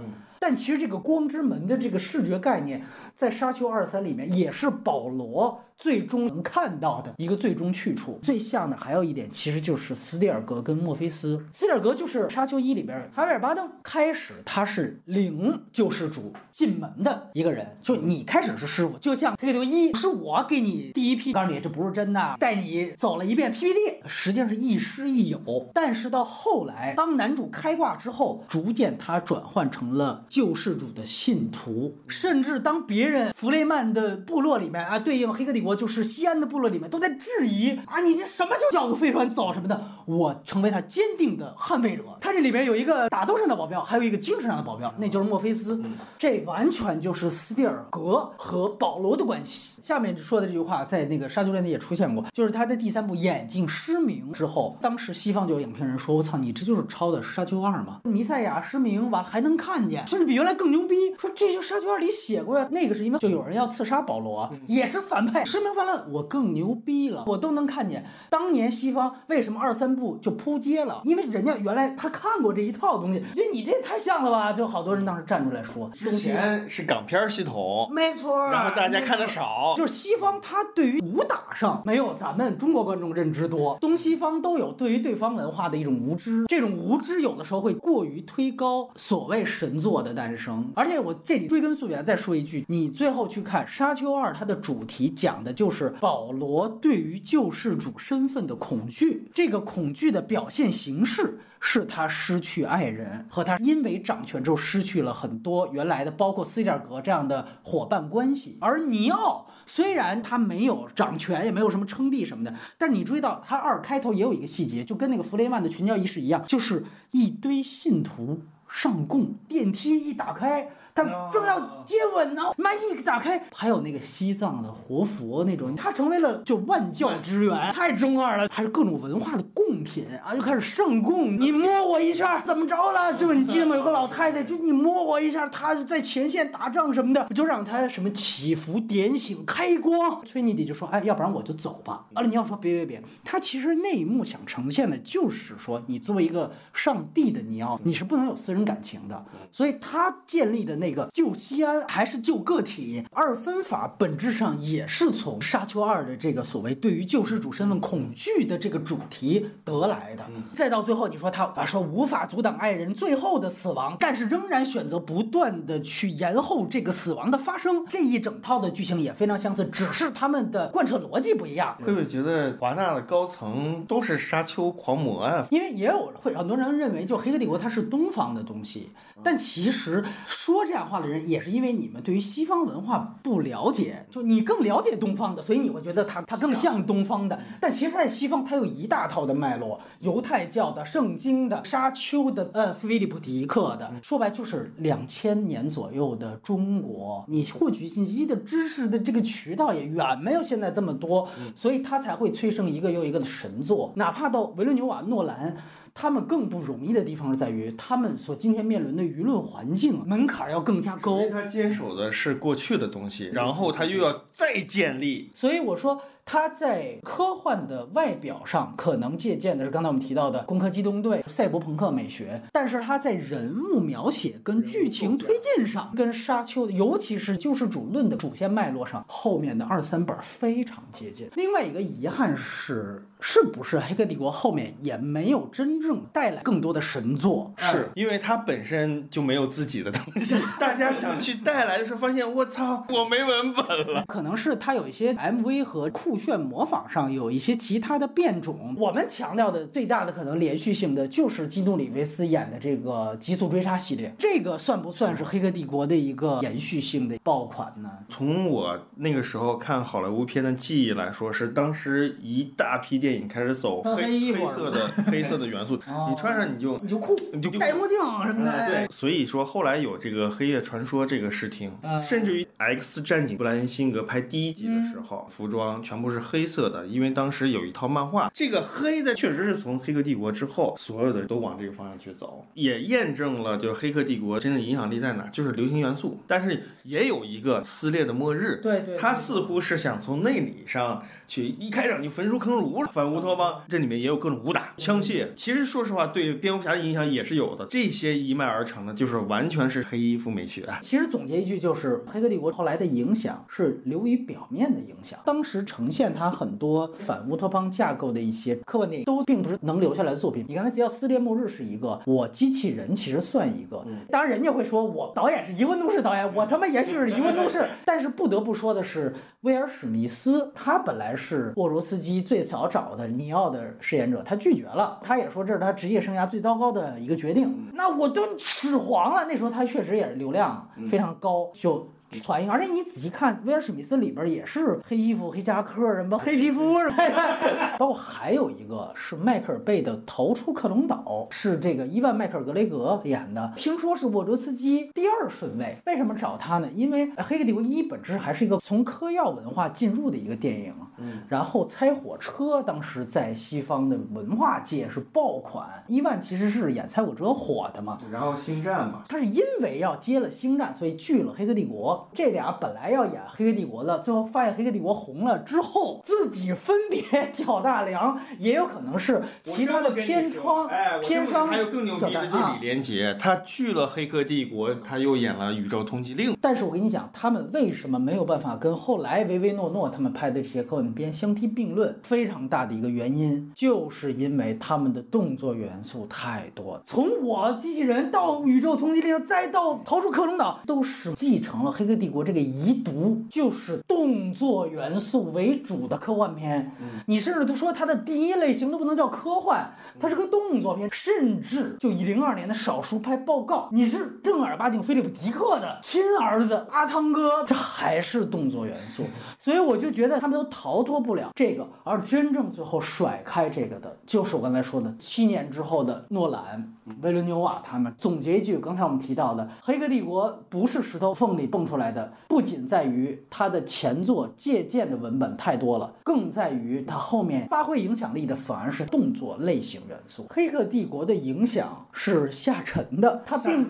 但其实这个光之门的这个视觉概念，在《沙丘二三》里面也是保罗最终能看到的一个最终去处。最像的还有一点，其实就是斯蒂尔格跟墨菲斯。斯蒂尔格就是《沙丘一》里边哈维尔巴登，开始他是领救世主进门的一个人，就你开始是师傅，就像《黑客帝国一》是我给你第一批告诉你这不是真的，带你走了一遍 PPT，实际上是亦师亦友。但是到后来，当男主开挂之后，逐渐他转换成了。救世主的信徒，甚至当别人弗雷曼的部落里面啊，对应黑客帝国就是西安的部落里面都在质疑啊，你这什么就叫个飞船走什么的，我成为他坚定的捍卫者。他这里边有一个打斗上的保镖，还有一个精神上的保镖，那就是墨菲斯。这完全就是斯蒂尔格和保罗的关系。下面说的这句话在那个《沙丘》里也出现过，就是他的第三部眼睛失明之后，当时西方就有影评人说：“我操，你这就是抄的《沙丘二》吗？弥赛亚失明完了还能看见，甚至比原来更牛逼。说这就《沙丘二》里写过呀，那个是因为就有人要刺杀保罗，也是反派，声名泛滥我更牛逼了，我都能看见。当年西方为什么二三部就扑街了？因为人家原来他看过这一套东西，觉得你这太像了吧？就好多人当时站出来说，之前是港片系统，没错，然后大家看的少。就是西方，他对于武打上没有咱们中国观众认知多，东西方都有对于对方文化的一种无知，这种无知有的时候会过于推高所谓神作的诞生。而且我这里追根溯源再说一句，你最后去看《沙丘二》，它的主题讲的就是保罗对于救世主身份的恐惧，这个恐惧的表现形式。是他失去爱人，和他因为掌权之后失去了很多原来的，包括斯蒂尔格这样的伙伴关系。而尼奥虽然他没有掌权，也没有什么称帝什么的，但是你注意到他二开头也有一个细节，就跟那个弗雷曼的群教仪式一样，就是一堆信徒上供，电梯一打开。他正要接吻呢，门一打开，还有那个西藏的活佛那种，他成为了就万教之源，太中二了，还是各种文化的贡品啊，就开始上供。你摸我一下，怎么着了？就你记得吗？有个老太太，就你摸我一下，她在前线打仗什么的，就让她什么祈福、点醒、开光。崔妮迪就说，哎，要不然我就走吧。完了，你要说别别别，他其实那一幕想呈现的就是说，你作为一个上帝的尼奥，你是不能有私人感情的，所以他建立的那。那个救西安还是救个体，二分法本质上也是从《沙丘二》的这个所谓对于救世主身份恐惧的这个主题得来的。再到最后，你说他啊说无法阻挡爱人最后的死亡，但是仍然选择不断的去延后这个死亡的发生，这一整套的剧情也非常相似，只是他们的贯彻逻辑不一样。会不会觉得华纳的高层都是沙丘狂魔啊？因为也有会很多人认为，就《黑客帝国》它是东方的东西，但其实说这。这样话的人也是因为你们对于西方文化不了解，就你更了解东方的，所以你会觉得它它更像东方的。但其实，在西方，它有一大套的脉络：犹太教的、圣经的、沙丘的、呃，菲利普迪克的。说白就是两千年左右的中国，你获取信息的知识的这个渠道也远没有现在这么多，所以它才会催生一个又一个的神作。哪怕到维伦纽瓦、诺兰。他们更不容易的地方是在于，他们所今天面临的舆论环境门槛要更加高。因为他坚守的是过去的东西，然后他又要再建立。所以我说。他在科幻的外表上可能借鉴的是刚才我们提到的《攻壳机动队》赛博朋克美学，但是它在人物描写跟剧情推进上，跟《沙丘》尤其是救世主论的主线脉络上，后面的二三本非常接近。另外一个遗憾是，是不是《黑客帝国》后面也没有真正带来更多的神作？是因为它本身就没有自己的东西，大家想去带来的时候，发现我操，我没文本了。可能是它有一些 MV 和酷。炫模仿上有一些其他的变种，我们强调的最大的可能连续性的就是基努里维斯演的这个《极速追杀》系列，这个算不算是《黑客帝国》的一个延续性的爆款呢？从我那个时候看好莱坞片的记忆来说，是当时一大批电影开始走黑黑色的 黑色的元素，你穿上你就你就酷，你就戴墨镜什么的。对，所以说后来有这个《黑夜传说》这个视听，甚至于《X 战警》布莱恩辛格拍第一集的时候，服装全部。不是黑色的，因为当时有一套漫画，这个黑的确实是从《黑客帝国》之后，所有的都往这个方向去走，也验证了就是《黑客帝国》真正影响力在哪，就是流行元素。但是也有一个撕裂的末日，对对，他似乎是想从内里上去一开场就焚书坑儒，反乌托邦，这里面也有各种武打、枪械。其实说实话，对蝙蝠侠的影响也是有的。这些一脉而成的，就是完全是黑衣服美学。其实总结一句，就是《黑客帝国》后来的影响是流于表面的影响，当时呈。现他很多反乌托邦架构的一些科幻电影，都并不是能留下来的作品。你刚才提到《撕裂末日》是一个，我机器人其实算一个。当然，人家会说我导演是疑问都市导演，我他妈也许是疑问都市。但是不得不说的是，威尔史密斯他本来是沃罗斯基最早找的尼奥的饰演者，他拒绝了，他也说这是他职业生涯最糟糕的一个决定。那我都始皇了，那时候他确实也是流量非常高，就。传一个，而且你仔细看，威尔史密斯里边也是黑衣服、黑夹克，什么黑皮肤什么的。包括还有一个是迈克尔贝的《逃出克隆岛》，是这个伊万麦克尔格雷格演的，听说是沃卓斯基第二顺位。为什么找他呢？因为《黑客帝国一》本质还是一个从嗑药文化进入的一个电影。嗯。然后《猜火车》当时在西方的文化界是爆款，伊万其实是演《猜火车》火的嘛。然后《星战》嘛。他是因为要接了《星战》，所以拒了《黑客帝国》。这俩本来要演《黑客帝国》的，最后发现《黑客帝国》红了之后，自己分别 挑大梁，也有可能是其他的偏窗、偏商。还有更牛逼的，就李连杰，他去了《黑客帝国》，他又演了《宇宙通缉令》。但是我跟你讲，他们为什么没有办法跟后来唯唯诺诺他们拍的这些科幻片相提并论？非常大的一个原因，就是因为他们的动作元素太多。从我机器人到《宇宙通缉令》，再到逃出克隆岛，都是继承了《黑客帝国》。这个遗毒就是动作元素为主的科幻片，你甚至都说它的第一类型都不能叫科幻，它是个动作片，甚至就以零二年的少数派报告，你是正儿八经菲利普迪克的亲儿子阿汤哥，这还是动作元素，所以我就觉得他们都逃脱不了这个，而真正最后甩开这个的，就是我刚才说的七年之后的诺兰、维伦纽瓦他们。总结一句，刚才我们提到的《黑客帝国》不是石头缝里蹦出来的。不仅在于它的前作借鉴的文本太多了，更在于它后面发挥影响力的反而是动作类型元素。《黑客帝国》的影响是下沉的，它并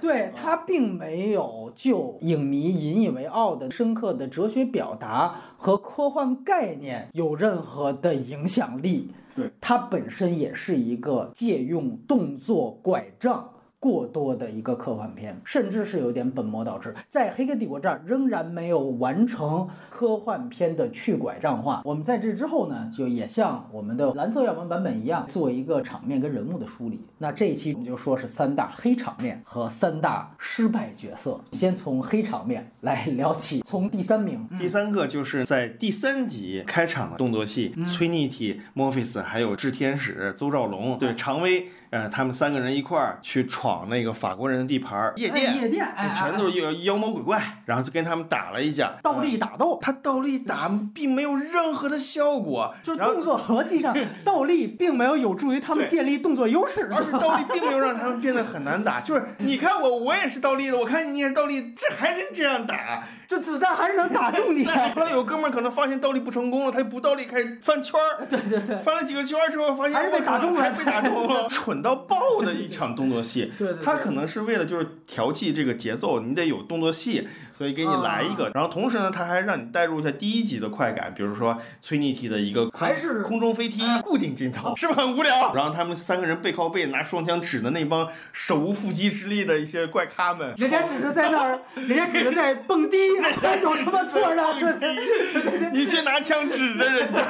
对它并没有就影迷引以为傲的深刻的哲学表达和科幻概念有任何的影响力。对它本身也是一个借用动作拐杖。过多的一个科幻片，甚至是有点本末倒置，在《黑客帝国》这儿仍然没有完成科幻片的去拐杖化。我们在这之后呢，就也像我们的蓝色药丸版本一样，做一个场面跟人物的梳理。那这一期我们就说是三大黑场面和三大失败角色。先从黑场面来聊起，从第三名，第三个就是在第三集开场的动作戏，崔妮蒂、莫菲斯还有炽天使邹兆龙对常威。呃，他们三个人一块儿去闯那个法国人的地盘夜店，夜店，全都是妖妖魔鬼怪，然后就跟他们打了一架，倒立打斗。他倒立打 并没有任何的效果，就是动作逻辑上，倒立并没有有助于他们建立动作优势，而且倒立并没有让他们变得很难打。就是你看我，我也是倒立的，我看你也是倒立，这还是这样打。就子弹还是能打中你。后来有哥们儿可能发现倒立不成功了，他就不倒立，开始翻圈儿。对对对，翻了几个圈儿之后，发现还是被打中了，还被打中了，蠢到爆的一场动作戏。对 对，他可能是为了就是调剂这个节奏，你得有动作戏。所以给你来一个，然后同时呢，他还让你带入一下第一集的快感，比如说崔妮蒂的一个还是空中飞梯固定镜头，是 不是很无聊？然后他们三个人背靠背拿双枪指的那帮手无缚鸡之力的一些怪咖们，人家只是在那儿，人家只是在蹦迪，有什么错呢？你去拿枪指着人家，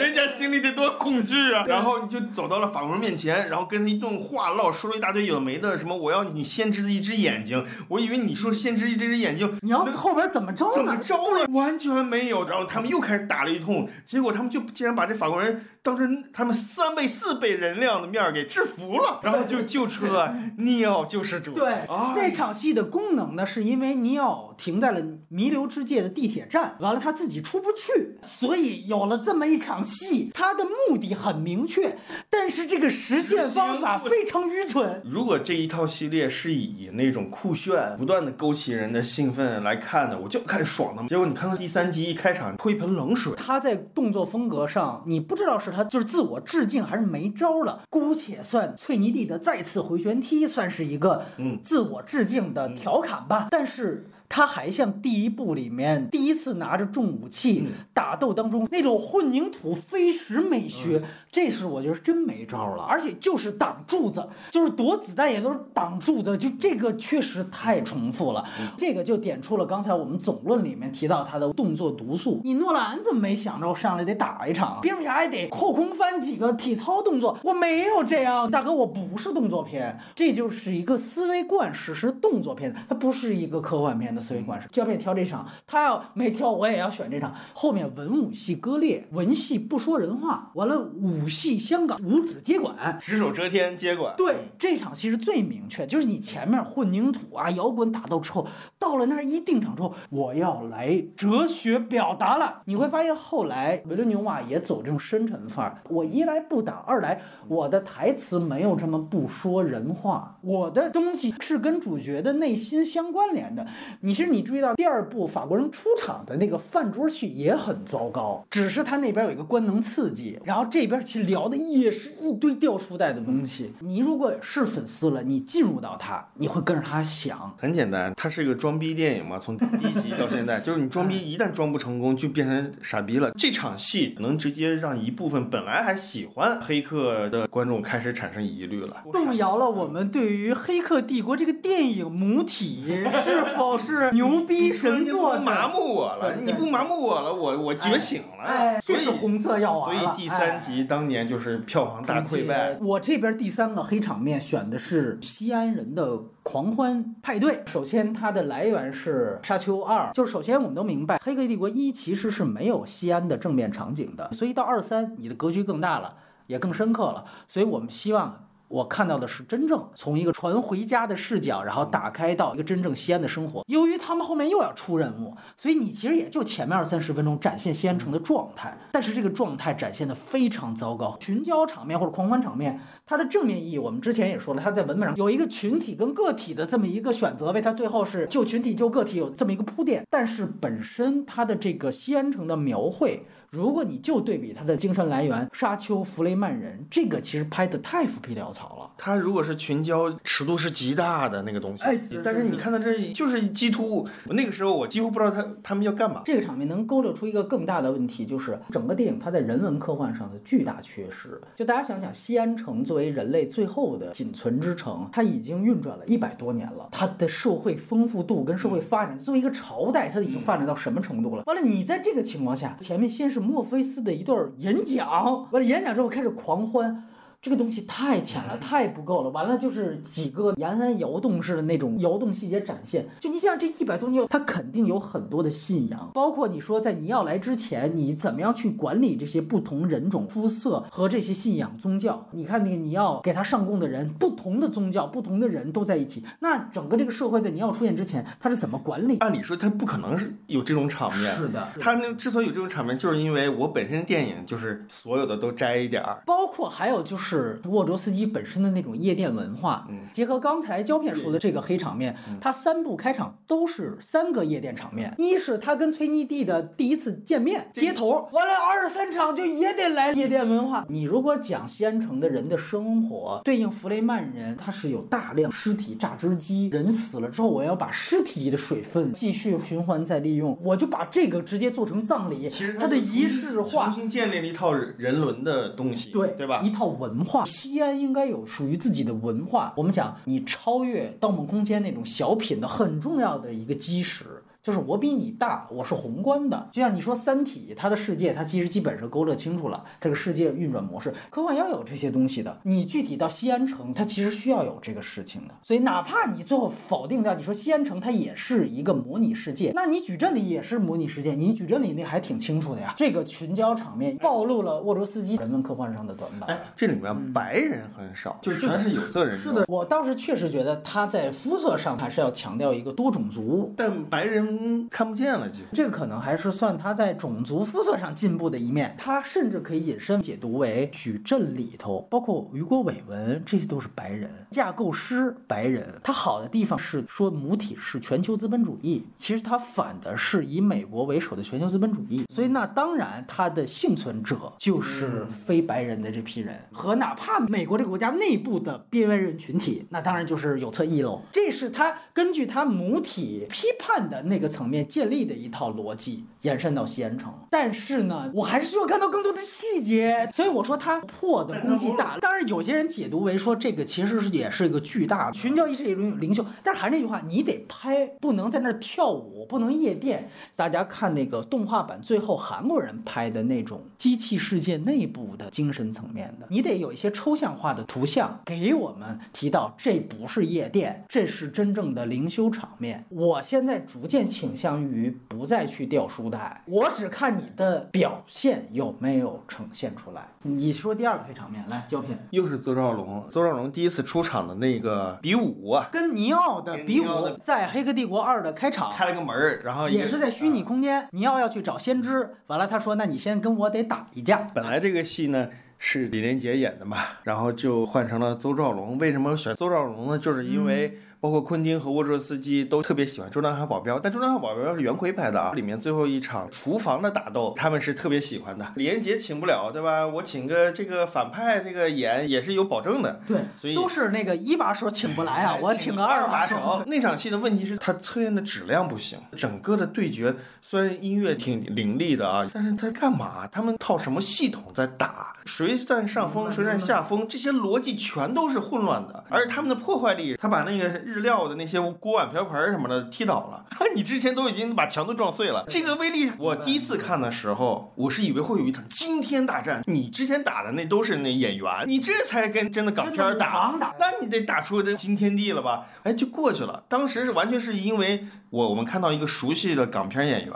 人家心里得多恐惧啊！然后你就走到了法国人面前，然后跟他一顿话唠，说了一大堆有的没的，什么我要你先知的一只眼睛，我以为你说先知一。这只眼睛，你要后边怎么着呢？怎么着了？完全没有。然后他们又开始打了一通，结果他们就竟然把这法国人。当成他们三倍四倍人量的面儿给制服了，然后就救出了尼奥救世主。对，那场戏的功能呢，是因为尼奥停在了弥留之界的地铁站，完了他自己出不去，所以有了这么一场戏。他的目的很明确，但是这个实现方法非常愚蠢。如果这一套系列是以那种酷炫、不断的勾起人的兴奋来看的，我就看爽的。结果你看到第三集一开场泼一盆冷水，他在动作风格上，你不知道是。他就是自我致敬还是没招了？姑且算翠尼蒂的再次回旋踢算是一个嗯自我致敬的调侃吧。但是他还像第一部里面第一次拿着重武器打斗当中那种混凝土飞石美学，这是我觉得真没招了。而且就是挡柱子，就是躲子弹也都是挡柱子，就这个确实太重复了。这个就点出了刚才我们总论里面提到他的动作毒素。你诺兰怎么没想着上来得打一场？蝙蝠侠也得后空翻几个体操动作？我没有这样，大哥，我不是动作片，这就是一个思维惯式，是动作片，它不是一个科幻片的思维惯式。教练挑这场，他要没挑，我也要选这场。后面文武戏割裂，文戏不说人话，完了武戏香港五指接管，只手遮天接管。对，这场其实最明确，就是你前面混凝土啊、摇滚打斗之后，到了那儿一定场之后，我要来哲学表达了。你会发现后来维伦纽瓦也走这种深沉范儿。我一来不打，二来我的台词没有这么不说人话，我的东西是跟主角的内心相关联的。你其实你注意到第二部法国人出场的那个饭桌戏也很糟糕，只是他那边有一个官能刺激，然后这边其实聊的也是一堆掉书袋的东西。你如果是粉丝了，你进入到他，你会跟着他想。很简单，它是一个装逼电影嘛，从第一集到现在，就是你装逼一旦装不成功，就变成傻逼了。这场戏能直接让一部分本来还喜欢黑客的观众开始产生疑虑了，动摇了我们对于《黑客帝国》这个电影母体是否是牛逼神作。麻木我了，你不麻木我了，我我觉醒了。哎，这是红色药丸。所以第三集当年就是票房大溃败。我这边第三个黑场面选的是西安人的狂欢派对。首先，它的来源是《沙丘二》，就是首先我们都明白，《黑客帝国一》其实是没有西安的正面场景的，所以到二三，你的格局更大了，也更深刻了。所以我们希望。我看到的是真正从一个船回家的视角，然后打开到一个真正西安的生活。由于他们后面又要出任务，所以你其实也就前面二三十分钟展现西安城的状态，但是这个状态展现的非常糟糕。群交场面或者狂欢场面，它的正面意义我们之前也说了，它在文本上有一个群体跟个体的这么一个选择，为它最后是救群体救个体有这么一个铺垫。但是本身它的这个西安城的描绘。如果你就对比他的精神来源《沙丘弗雷曼人》，这个其实拍的太浮皮潦草了。他如果是群交，尺度是极大的那个东西。哎，但是你看到这就是鸡突，那个时候我几乎不知道他他们要干嘛。这个场面能勾勒出一个更大的问题，就是整个电影它在人文科幻上的巨大缺失。就大家想想，西安城作为人类最后的仅存之城，它已经运转了一百多年了，它的社会丰富度跟社会发展，作为一个朝代，它已经发展到什么程度了？完了，你在这个情况下，前面先是。墨菲斯的一段演讲，完了演讲之后开始狂欢。这个东西太浅了，太不够了。完了就是几个延安窑洞式的那种窑洞细节展现。就你像这一百多年，它肯定有很多的信仰，包括你说在你要来之前，你怎么样去管理这些不同人种、肤色和这些信仰宗教？你看那个你要给他上供的人，不同的宗教、不同的人都在一起，那整个这个社会在你要出现之前，他是怎么管理？按理说他不可能是有这种场面。是的，他那之所以有这种场面，就是因为我本身电影就是所有的都摘一点儿，包括还有就是。是沃卓斯基本身的那种夜店文化，结合刚才胶片说的这个黑场面，他三部开场都是三个夜店场面。一是他跟崔妮蒂的第一次见面，接头完了，二十三场就也得来夜店文化。你如果讲西安城的人的生活，对应弗雷曼人，他是有大量尸体榨汁机，人死了之后，我要把尸体里的水分继续循环再利用，我就把这个直接做成葬礼。其实它的仪式化，重新建立了一套人伦的东西，对对吧？一套文。文化，西安应该有属于自己的文化。我们讲，你超越《盗梦空间》那种小品的很重要的一个基石。就是我比你大，我是宏观的。就像你说《三体》，它的世界，它其实基本上勾勒清楚了这个世界运转模式。科幻要有这些东西的。你具体到西安城，它其实需要有这个事情的。所以哪怕你最后否定掉，你说西安城它也是一个模拟世界，那你矩阵里也是模拟世界，你矩阵里那还挺清楚的呀。这个群交场面暴露了沃卓斯基人文科幻上的短板。哎，这里面白人很少，就全是有色人种。是的，我倒是确实觉得他在肤色上还是要强调一个多种族，但白人。嗯看不见了，几乎。这个可能还是算他在种族肤色上进步的一面。他甚至可以引申解读为矩阵里头，包括雨果伟文，这些都是白人架构师，白人。他好的地方是说母体是全球资本主义，其实他反的是以美国为首的全球资本主义。所以那当然他的幸存者就是非白人的这批人，和哪怕美国这个国家内部的边缘人群体，那当然就是有侧翼喽。这是他根据他母体批判的那个层面建立的一套逻辑，延伸到西安城。但是呢，我还是需要看到更多的细节，所以我说他破的功绩大。当然，有些人解读为说这个其实是也是一个巨大寻找意识领领袖，但是还是那句话，你得拍，不能在那儿跳舞，不能夜店。大家看那个动画版，最后韩国人拍的那种机器世界内部的精神层面的，你得有一些抽象化的图像给我们提到，这不是夜店，这是真正的灵修场面。我现在逐渐倾向于不再去掉书袋，我只看你的表现有没有呈现出来。你说第二个黑场面，来胶片，又是邹兆龙，邹兆龙第一次出场的那个比武啊，跟尼奥的比武在《黑客帝国二》的开场。开了个门儿，然后也是在虚拟空间，尼奥要去找先知，完了他说：“那你先跟我得打一架。本来这个戏呢是李连杰演的嘛，然后就换成了邹兆龙。为什么选邹兆龙呢？就是因为包括昆汀和沃卓斯基都特别喜欢《中南海保镖》，但《中南海保镖》是袁奎拍的啊，里面最后一场厨房的打斗，他们是特别喜欢的。李连杰请不了，对吧？我请个这个反派这个演也是有保证的。对，所以都是那个一把手请不来啊，我请个二把手。手。那场戏的问题是，他测验的质量不行，整个的对决虽然音乐挺凌厉的啊，但是他干嘛？他们靠什么系统在打？谁占上风，谁占下风？这些逻辑全都是混乱的，而且他们的破坏力，他把那个日料的那些锅碗瓢盆什么的踢倒了，你之前都已经把墙都撞碎了，这个威力，我第一次看的时候，我是以为会有一场惊天大战，你之前打的那都是那演员，你这才跟真的港片打那你得打出这惊天地了吧？哎，就过去了。当时是完全是因为我我们看到一个熟悉的港片演员，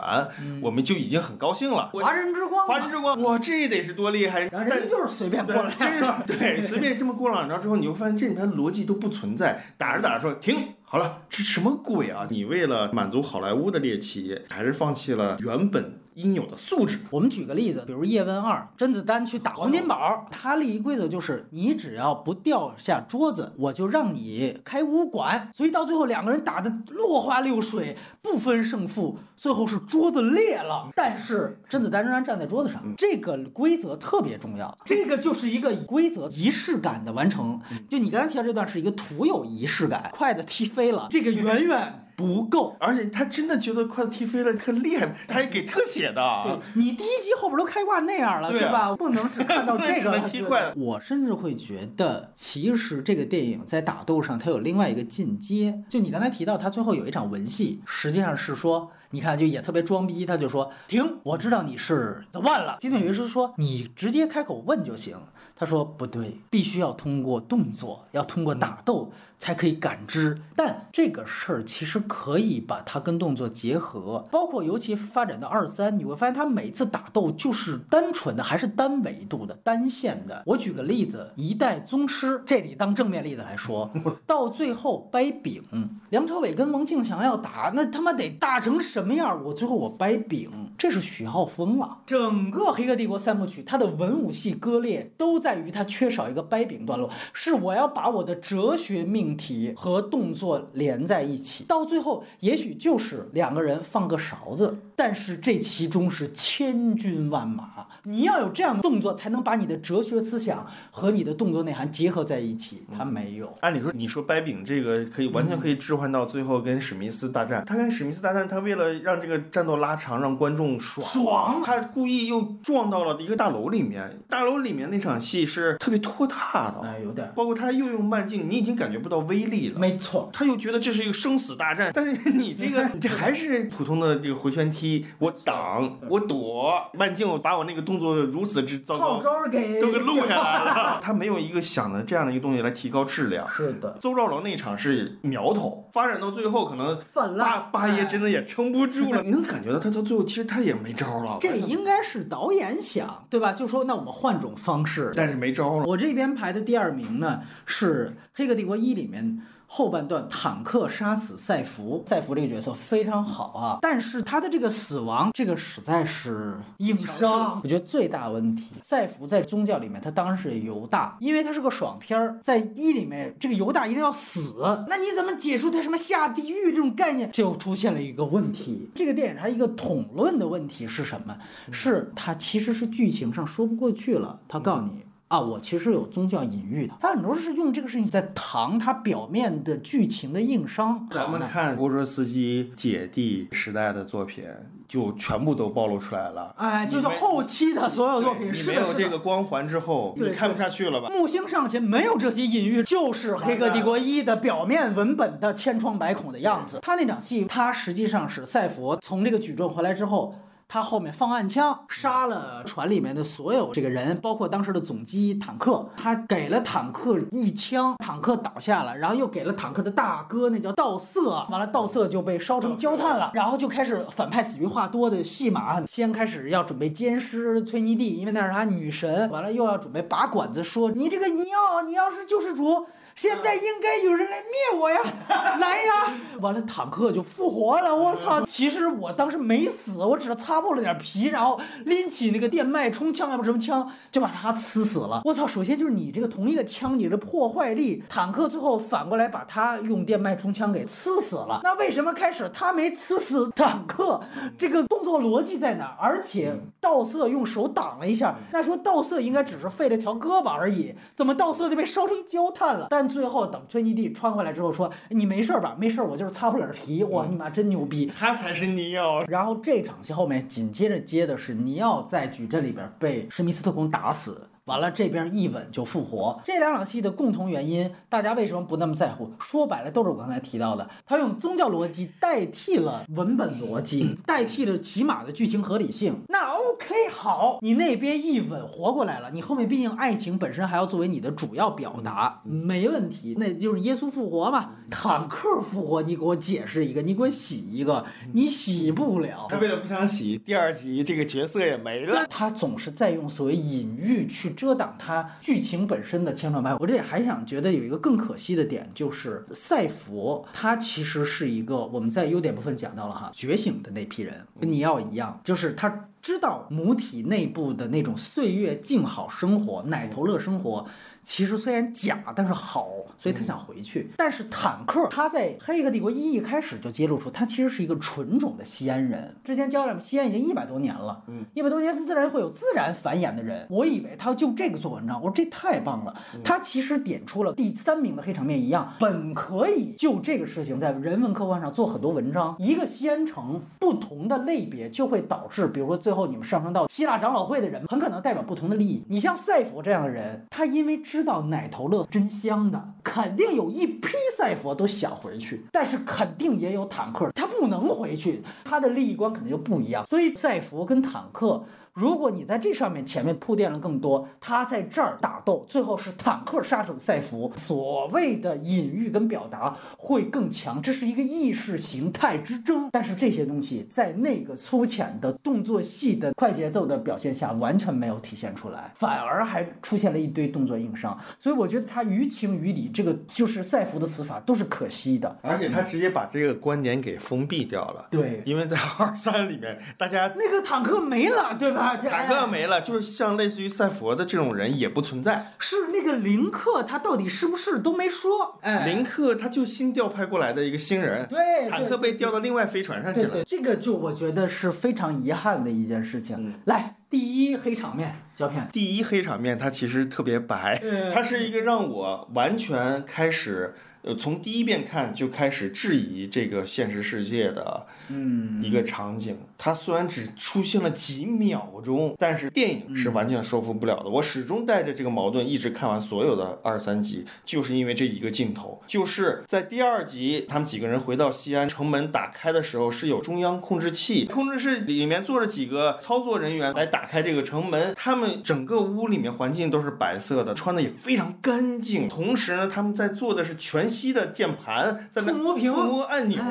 我们就已经很高兴了。华人之光，华人之光，哇，这得是多厉害！人就是随便过来，是 对，随便这么过两招之后，你会发现这里面逻辑都不存在。打着打着说停，好了，这什么鬼啊？你为了满足好莱坞的猎奇，还是放弃了原本应有的素质？我们举个例子，比如叶问二，甄子丹去打黄金宝，他立一规则就是，你只要不掉下桌子，我就让你开武馆。所以到最后两个人打得落花流水，不分胜负，最后是桌子裂了，但是甄子丹仍然站在桌子上。这个规则特别重要，这个就是一个规则仪式感的完成。就你刚才提到这段是一个徒有仪式感，筷子踢飞了，这个远远不够。而且他真的觉得筷子踢飞了特厉害，他还给特写的啊。对你第一集后边都开挂那样了，对啊吧？不能只看到 这个能踢坏了我甚至会觉得，其实这个电影在打斗上它有另外一个进阶。就你刚才提到，他最后有一场文戏，实际上是说。你看，就也特别装逼，他就说停，我知道你是 The One 了。金盾鱼是说你直接开口问就行，他说不对，必须要通过动作，要通过打斗才可以感知。但这个事儿其实可以把它跟动作结合，包括尤其发展到二三，你会发现他每次打斗就是单纯的，还是单维度的、单线的。我举个例子，一代宗师这里当正面例子来说，到最后掰饼，梁朝伟跟王庆祥要打，那他妈得打成什么样？我最后我掰饼，这是许浩峰了。整个《黑客帝国》三部曲，它的文武戏割裂都在于它缺少一个掰饼段落，是我要把我的哲学命题和动作连在一起，到最后也许就是两个人放个勺子，但是这其中是千军万马，你要有这样的动作，才能把你的哲学思想和你的动作内涵结合在一起。他没有。按理说，你说掰饼这个可以完全可以置换到最后跟史密斯大战。他跟史密斯大战，他为了让这个战斗拉长，让观众爽，爽他故意又撞到了一个大楼里面。大楼里面那场戏是特别拖沓的，哎，有点，包括他又用慢镜，你已经感觉不到威力了。没错。他又觉得这是一个生死大战，但是你这个 这还是普通的这个回旋踢，我挡我躲，慢镜我把我那个动作如此之糟套糕，招给都给录下来了。他没有一个想的这样的一个东西来提高质量。是的，邹兆龙那场是苗头，发展到最后可能八。八爷真的也撑不住了，你能感觉到他到最后其实他也没招了，这应该是导演想，对吧？就说那我们换种方式。但是没招了。我这边排的第二名呢是《黑客帝国一》里面后半段坦克杀死赛弗，赛弗这个角色非常好啊，但是他的这个死亡，这个实在是硬伤。我觉得最大问题，赛弗在宗教里面他当然是犹大，因为他是个爽片儿，在一里面这个犹大一定要死，那你怎么解释他什么下地狱这种概念，就出现了一个问题。这个电影它一个统论的问题是什么？是它其实是剧情上说不过去了，他告诉你。啊，我其实有宗教隐喻的，他很多是用这个事情在搪他表面的剧情的硬伤。咱们看波卓斯基姐弟时代的作品，就全部都暴露出来了。哎，就是后期的所有作品，你没有这个光环之后，你看不下去了吧？木星上前没有这些隐喻，就是《黑客帝国一》的表面文本的千疮百孔的样子。他那场戏，他实际上是赛佛从这个矩阵回来之后。他后面放暗枪，杀了船里面的所有这个人，包括当时的总机坦克。他给了坦克一枪，坦克倒下了，然后又给了坦克的大哥，那叫道瑟。完了，道瑟就被烧成焦炭了。然后就开始反派死于话多的戏码，先开始要准备奸尸崔妮蒂，因为那是他女神。完了又要准备拔管子说你这个你要你要是救世主。现在应该有人来灭我呀！来呀！完了，坦克就复活了。我操！其实我当时没死，我只是擦破了点皮，然后拎起那个电脉冲枪，还不什么枪，就把他呲死了。我操！首先就是你这个同一个枪，你这破坏力，坦克最后反过来把他用电脉冲枪给呲死了。那为什么开始他没呲死坦克？这个动作逻辑在哪？而且道瑟用手挡了一下，那说道瑟应该只是废了条胳膊而已，怎么道瑟就被烧成焦炭了？但最后等崔妮蒂穿回来之后说：“你没事吧？没事，我就是擦破脸皮。哇，你妈真牛逼！他才是尼奥。”然后这场戏后面紧接着接的是尼奥在矩阵里边被史密斯特工打死。完了，这边一吻就复活。这两场戏的共同原因，大家为什么不那么在乎？说白了，都是我刚才提到的，他用宗教逻辑代替了文本逻辑，代替了起码的剧情合理性。那 OK，好，你那边一吻活过来了，你后面毕竟爱情本身还要作为你的主要表达，没问题。那就是耶稣复活嘛，坦克复活，你给我解释一个，你给我洗一个，你洗不了。他为了不想洗，第二集这个角色也没了。他总是在用所谓隐喻去。遮挡它剧情本身的千疮百孔。我这里还想觉得有一个更可惜的点，就是赛佛他其实是一个我们在优点部分讲到了哈，觉醒的那批人，跟尼奥一样，就是他知道母体内部的那种岁月静好生活，奶头乐生活。其实虽然假，但是好，所以他想回去。但是坦克他在《黑客帝国》一一开始就揭露出，他其实是一个纯种的西安人。之前教了西安已经一百多年了，嗯，一百多年自然会有自然繁衍的人。我以为他要就这个做文章，我说这太棒了。他其实点出了第三名的黑场面一样，本可以就这个事情在人文客观上做很多文章。一个西安城不同的类别就会导致，比如说最后你们上升到希腊长老会的人，很可能代表不同的利益。你像赛佛这样的人，他因为知知道奶头乐真香的，肯定有一批赛佛都想回去，但是肯定也有坦克，他不能回去，他的利益观肯定就不一样。所以赛佛跟坦克。如果你在这上面前面铺垫了更多，他在这儿打斗，最后是坦克杀手的赛弗，所谓的隐喻跟表达会更强，这是一个意识形态之争。但是这些东西在那个粗浅的动作戏的快节奏的表现下完全没有体现出来，反而还出现了一堆动作硬伤。所以我觉得他于情于理，这个就是赛弗的死法都是可惜的。而且他直接把这个观点给封闭掉了。对，因为在二三里面，大家 那个坦克没了，对吧？坦克没了，就是像类似于赛佛的这种人也不存在。是那个林克，他到底是不是都没说？哎，林克他就新调派过来的一个新人。对，坦克被调到另外飞船上去了。这个就我觉得是非常遗憾的一件事情。来，第一黑场面胶片。第一黑场面，它其实特别白，它是一个让我完全开始。呃，从第一遍看就开始质疑这个现实世界的，嗯，一个场景。它虽然只出现了几秒钟，但是电影是完全说服不了的。我始终带着这个矛盾，一直看完所有的二三集，就是因为这一个镜头，就是在第二集，他们几个人回到西安城门打开的时候，是有中央控制器，控制室里面坐着几个操作人员来打开这个城门。他们整个屋里面环境都是白色的，穿的也非常干净。同时呢，他们在做的是全。机的键盘在那触摸按钮，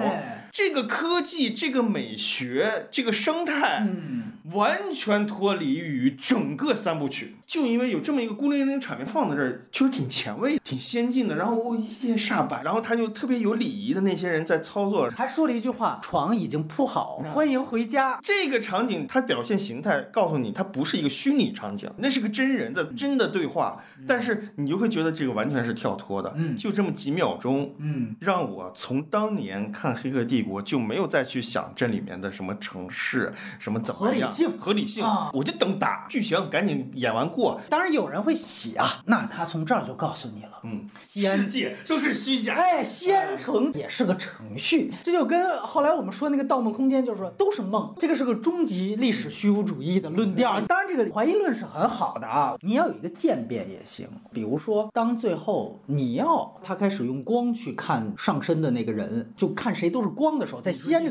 这个科技、这个美学、这个生态，嗯完全脱离于整个三部曲。就因为有这么一个孤零零场面放在这儿，确实挺前卫、挺先进的。然后我一些煞白，然后他就特别有礼仪的那些人在操作。还说了一句话：“床已经铺好，欢迎回家。”这个场景它表现形态告诉你，它不是一个虚拟场景，那是个真人的真的对话。但是你就会觉得这个完全是跳脱的，嗯就这么几秒钟，嗯，让我从当年看《黑客帝国》就没有再去想这里面的什么城市，什么怎么样合理性合理性啊我就等打剧情赶紧演完过。当然有人会洗啊，那他从这儿就告诉你了。嗯，西安世界都是虚假。哎，西安城也是个程序，这就跟后来我们说那个《盗梦空间》，就是说都是梦，这个是个终极历史虚无主义的论调。当然，这个怀疑论是很好的啊，你要有一个渐变也行。比如说，当最后你要他开始用光去看上身的那个人，就看谁都是光的时候，在西安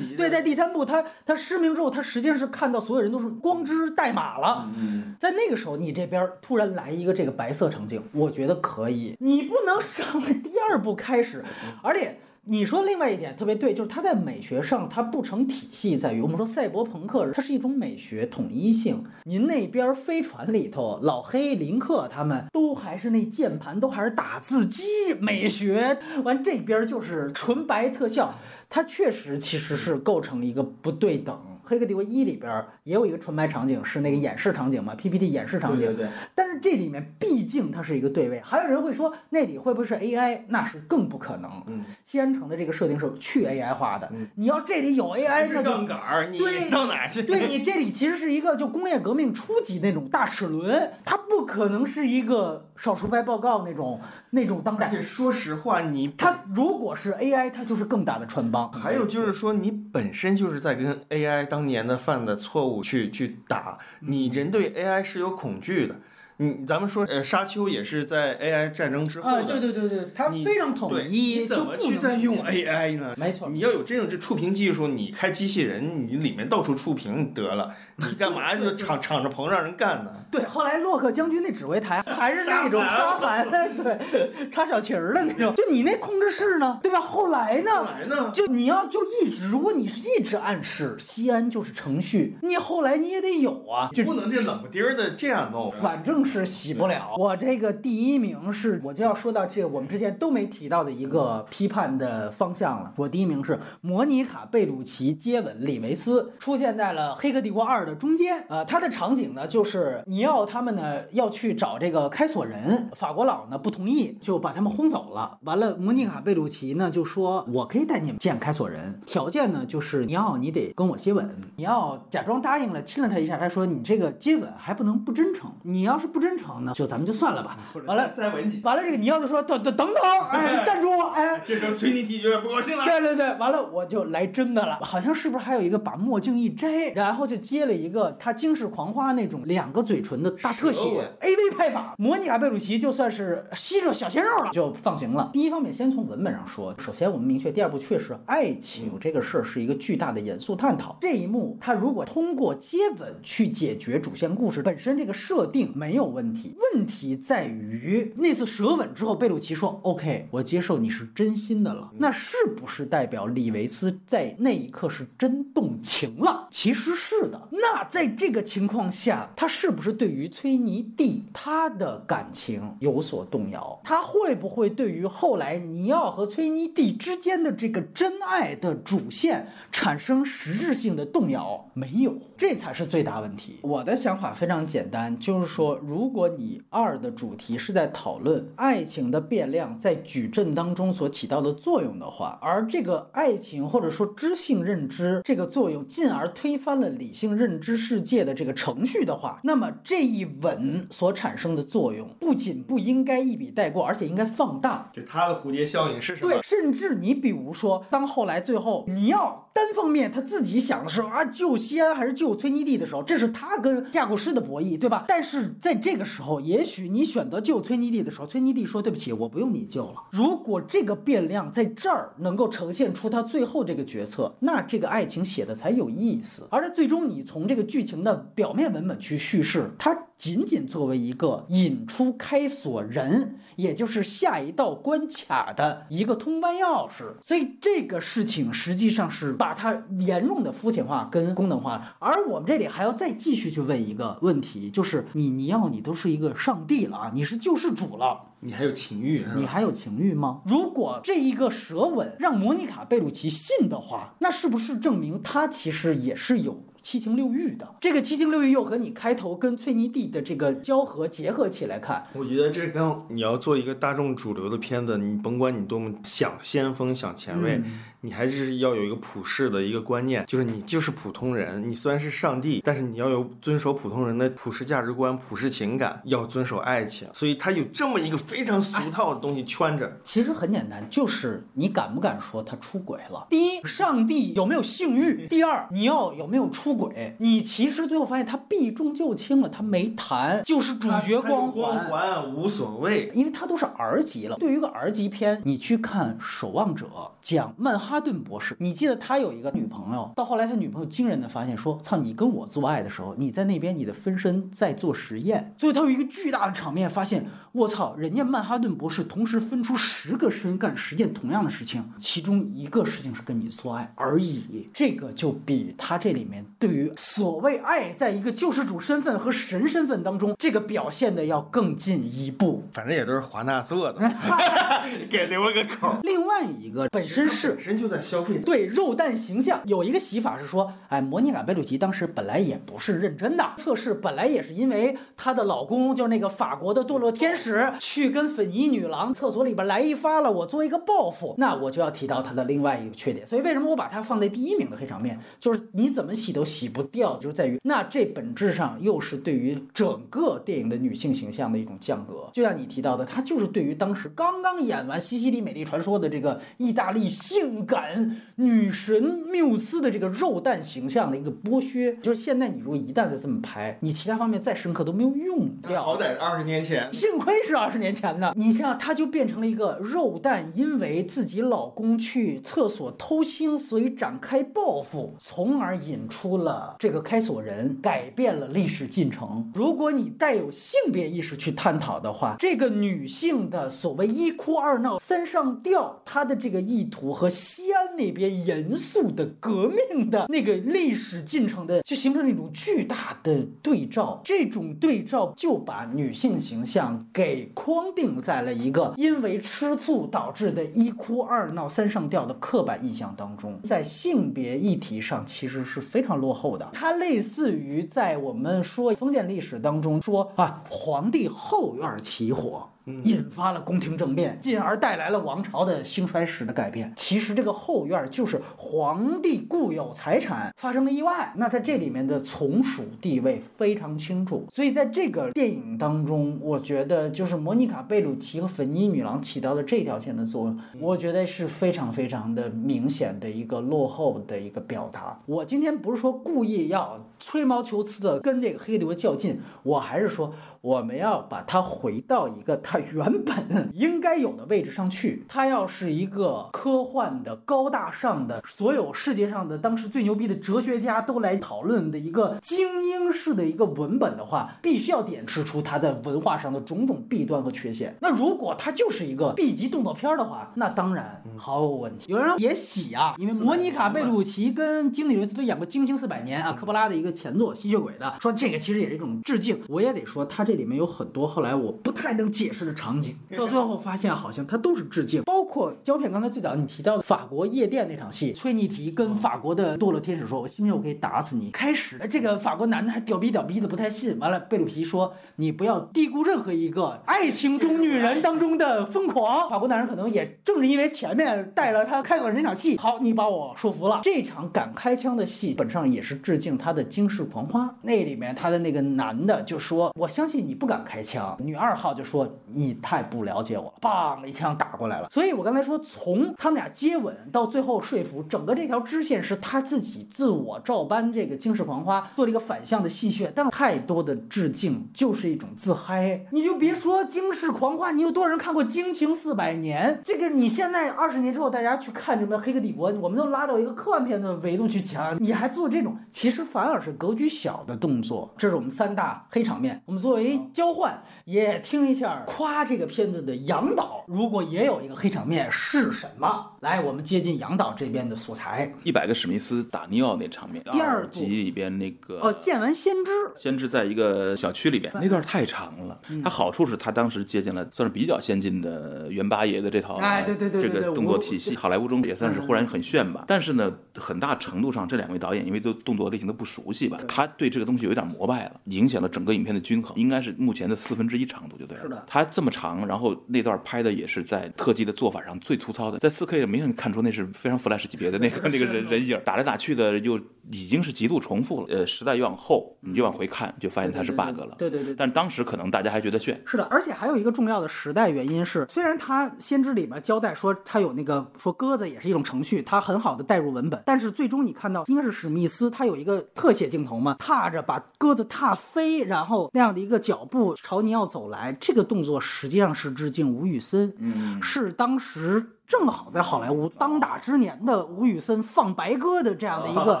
对，在第三部他他失明之后，他实际上是看到所有人都是光之代码了。嗯，在那个时候，你这边突然来一个这个白色场景，我觉得可以。你不能上 第二部开始，而且。你说另外一点特别对，就是它在美学上它不成体系，在于我们说赛博朋克它是一种美学统一性。您那边飞船里头，老黑、林克他们都还是那键盘，都还是打字机美学，完这边就是纯白特效，它确实其实是构成一个不对等。《黑客帝国一》里边也有一个纯白场景，是那个演示场景嘛，PPT 演示场景。对对对但是这里面毕竟它是一个对位，还有人会说那里会不会是 AI？那是更不可能。嗯，西安城的这个设定是去 AI 化的，嗯你要这里有 AI，是那就杠杆儿，你对 到哪去？对你这里其实是一个就工业革命初级那种大齿轮，它不可能是一个少数派报告那种那种当代。而且说实话，你它如果是 AI，它就是更大的穿帮。还有就是说，你本身就是在跟 AI 当年的犯的错误去去打，你人对 AI 是有恐惧的。你咱们说，呃，沙丘也是在 AI 战争之后啊，的，对对对对，它你非常统对一，你怎么去再用 AI 呢？没错，你要有这种这触屏技术，你开机器人，你里面到处触屏得了，你干嘛就敞敞着篷让人干呢？对，后来洛克将军那指挥台 还是那种沙盘，对，插小旗儿的那种。就你那控制室呢，对吧？后来呢后呢？来呢？就你要就一直，如果你是一直暗示西安就是程序，你后来你也得有啊，就不能这冷不丁儿的这样弄。反正是洗不了。我这个第一名是，我就要说到这个我们之前都没提到的一个批判的方向了。我第一名是莫妮卡·贝鲁奇接吻李维斯，出现在了《黑客帝国二》的中间。呃，它的场景呢，就是尼奥他们呢要去找这个开锁人，法国佬呢不同意，就把他们轰走了。完了，莫妮卡·贝鲁奇呢就说：“我可以带你们见开锁人，条件呢就是尼奥你得跟我接吻。尼奥假装答应了，亲了他一下，他说你这个接吻还不能不真诚，你要是不真诚呢，就咱们就算了吧。完了，再吻几，完了，这个尼奥就说等等等 等，哎，站住，哎。这时候崔妮蒂有点不高兴了。对对对，完了我就来真的了，好像是不是还有一个把墨镜一摘，然后就接了一个他惊世狂花那种两个嘴唇的大特写 AV 拍法，莫妮卡贝鲁奇就算是吸着小鲜肉了，就放行了。第一方面，先从文本上说，首先我们明确，第二部确实爱情这个事儿是一个巨大的严肃探讨。这一幕他如果通过接吻去解决主线故事本身这个设定没有问题，问题在于那次舌吻之后，贝鲁奇说 OK，我接受你是真心的了，那是不是代表李维斯在那一刻是真动情了？其实是的。那那在这个情况下，他是不是对于崔妮蒂他的感情有所动摇？他会不会对于后来尼奥和崔妮蒂之间的这个真爱的主线产生实质性的动摇？没有，这才是最大问题。我的想法非常简单，就是说，如果你二的主题是在讨论爱情的变量在矩阵当中所起到的作用的话，而这个爱情或者说知性认知这个作用，进而推翻了理性认知世界的这个程序的话，那么这一吻所产生的作用，不仅不应该一笔带过，而且应该放大。就它的蝴蝶效应是什么？对，甚至你比如说，当后来最后你要单方面他自己想的是啊救西安还是救崔妮蒂的时候，这是他跟架构师的博弈，对吧？但是在这个时候，也许你选择救崔妮蒂的时候，崔妮蒂说对不起，我不用你救了。如果这个变量在这儿能够呈现出他最后这个决策，那这个爱情写的才有意思。而且最终你从这个剧情的表面文本去叙事，它仅仅作为一个引出开锁人，也就是下一道关卡的一个通关钥匙。所以这个事情实际上是把它严重的肤浅化跟功能化了。而我们这里还要再继续去问一个问题，就是你尼奥，你都是一个上帝了啊，你是救世主了。你还有情欲，你还有情欲吗？如果这一个舌吻让莫妮卡贝鲁奇信的话，那是不是证明他其实也是有？七情六欲的这个七情六欲又和你开头跟崔妮蒂的这个交合结合起来看，我觉得这跟你要做一个大众主流的片子，你甭管你多么想先锋、想前卫。你还是要有一个普世的一个观念，就是你就是普通人，你虽然是上帝，但是你要有遵守普通人的普世价值观、普世情感，要遵守爱情。所以他有这么一个非常俗套的东西圈着。其实很简单，就是你敢不敢说他出轨了？第一，上帝有没有性欲？第二，你要有没有出轨？你其实最后发现他避重就轻了，他没谈，就是主角光环无所谓，因为他都是 R 级了。对于一个 R 级片，你去看《守望者》，讲曼哈。哈顿博士，你记得他有一个女朋友，到后来他女朋友惊人的发现说：“操，你跟我做爱的时候，你在那边你的分身在做实验。”所以他有一个巨大的场面，发现我操，人家曼哈顿博士同时分出十个身干十件同样的事情，其中一个事情是跟你做爱而已。这个就比他这里面对于所谓爱，在一个救世主身份和神身份当中，这个表现的要更进一步。反正也都是华纳做的，给留了个口。另外一个本身是。在消费对肉蛋形象有一个洗法是说，哎，莫妮卡贝鲁奇当时本来也不是认真的测试，本来也是因为她的老公就是那个法国的堕落天使去跟粉衣女郎厕所里边来一发了，我做一个报复，那我就要提到她的另外一个缺点。所以为什么我把它放在第一名的黑场面，就是你怎么洗都洗不掉，就是在于那这本质上又是对于整个电影的女性形象的一种降格。就像你提到的，她就是对于当时刚刚演完《西西里美丽传说》的这个意大利性感。感女神缪斯的这个肉蛋形象的一个剥削，就是现在你如果一旦再这么拍，你其他方面再深刻都没有用掉。好歹是二十年前，幸亏是二十年前的。你像她就变成了一个肉蛋，因为自己老公去厕所偷腥，所以展开报复，从而引出了这个开锁人，改变了历史进程。如果你带有性别意识去探讨的话，这个女性的所谓一哭二闹三上吊，她的这个意图和西。安那边严肃的革命的那个历史进程的，就形成了一种巨大的对照。这种对照就把女性形象给框定在了一个因为吃醋导致的一哭二闹三上吊的刻板印象当中。在性别议题上，其实是非常落后的。它类似于在我们说封建历史当中说啊，皇帝后院起火。引发了宫廷政变，进而带来了王朝的兴衰史的改变。其实这个后院就是皇帝固有财产发生了意外，那在这里面的从属地位非常清楚。所以在这个电影当中，我觉得就是莫妮卡贝鲁奇和粉妮女郎起到的这条线的作用，我觉得是非常非常的明显的一个落后的一个表达。我今天不是说故意要吹毛求疵的跟这个黑流较劲，我还是说。我们要把它回到一个它原本应该有的位置上去。它要是一个科幻的、高大上的，所有世界上的当时最牛逼的哲学家都来讨论的一个精英式的一个文本的话，必须要点斥出它的文化上的种种弊端和缺陷。那如果它就是一个 B 级动作片的话，那当然毫无问题。有人也喜啊，因为莫妮卡贝鲁奇跟金里维斯都演过《惊情四百年》啊，科波拉的一个前作《吸血鬼》的，说这个其实也是一种致敬。我也得说，他这。里面有很多后来我不太能解释的场景，到最后发现好像它都是致敬，包括胶片。刚才最早你提到的法国夜店那场戏，崔妮提跟法国的堕落天使说：“我信不信我可以打死你？”开始这个法国男的还屌逼屌逼的不太信，完了贝鲁皮说：“你不要低估任何一个爱情中女人当中的疯狂。”法国男人可能也正是因为前面带了他开口那场戏，好，你把我说服了。这场敢开枪的戏本上也是致敬他的惊世狂花，那里面他的那个男的就说：“我相信。”你不敢开枪。女二号就说你太不了解我了，梆一枪打过来了。所以我刚才说，从他们俩接吻到最后说服，整个这条支线是他自己自我照搬这个惊世狂花，做了一个反向的戏谑。但太多的致敬就是一种自嗨，你就别说惊世狂花，你有多少人看过《惊情四百年》？这个你现在二十年之后大家去看什么《黑客帝国》，我们都拉到一个科幻片的维度去讲，你还做这种，其实反而是格局小的动作。这是我们三大黑场面，我们作为交换也听一下夸这个片子的杨导，如果也有一个黑场面是什么？来，我们接近杨导这边的素材。一百个史密斯打尼奥那场面，第二集里边那个哦，见完先知，先知在一个小区里边，那段太长了。嗯它好处是它当时借鉴了算是比较先进的袁八爷的这套哎对对对对对这个动作体系，好莱坞中也算是忽然很炫吧。但是呢，很大程度上这两位导演因为都动作类型都不熟悉吧，他对这个东西有点膜拜了，影响了整个影片的均衡，应该是目前的四分之一长度就对了。是的它这么长，然后那段拍的也是在特技的做法上最粗糙的，在四 K 明显看出那是非常 Flash 级别的那个 那个人人影，打来打去的就已经是极度重复了。呃，时代越往后，你就往回看，就发现它是 bug 了。对对对对但当时可能大家还觉得炫，是的，而且还有一个重要的时代原因是，虽然他先知里面交代说它有那个说鸽子也是一种程序，它很好的带入文本，但是最终你看到应该是史密斯他有一个特写镜头嘛，踏着把鸽子踏飞，然后那样的一个脚步朝尼奥走来，这个动作实际上是致敬吴宇森，嗯，是当时。正好在好莱坞当打之年的吴宇森放白鸽的这样的一个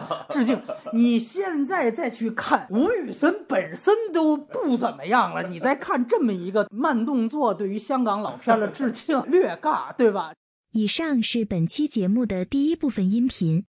致敬，你现在再去看吴宇森本身都不怎么样了，你再看这么一个慢动作对于香港老片的致敬，略尬，对吧？以上是本期节目的第一部分音频。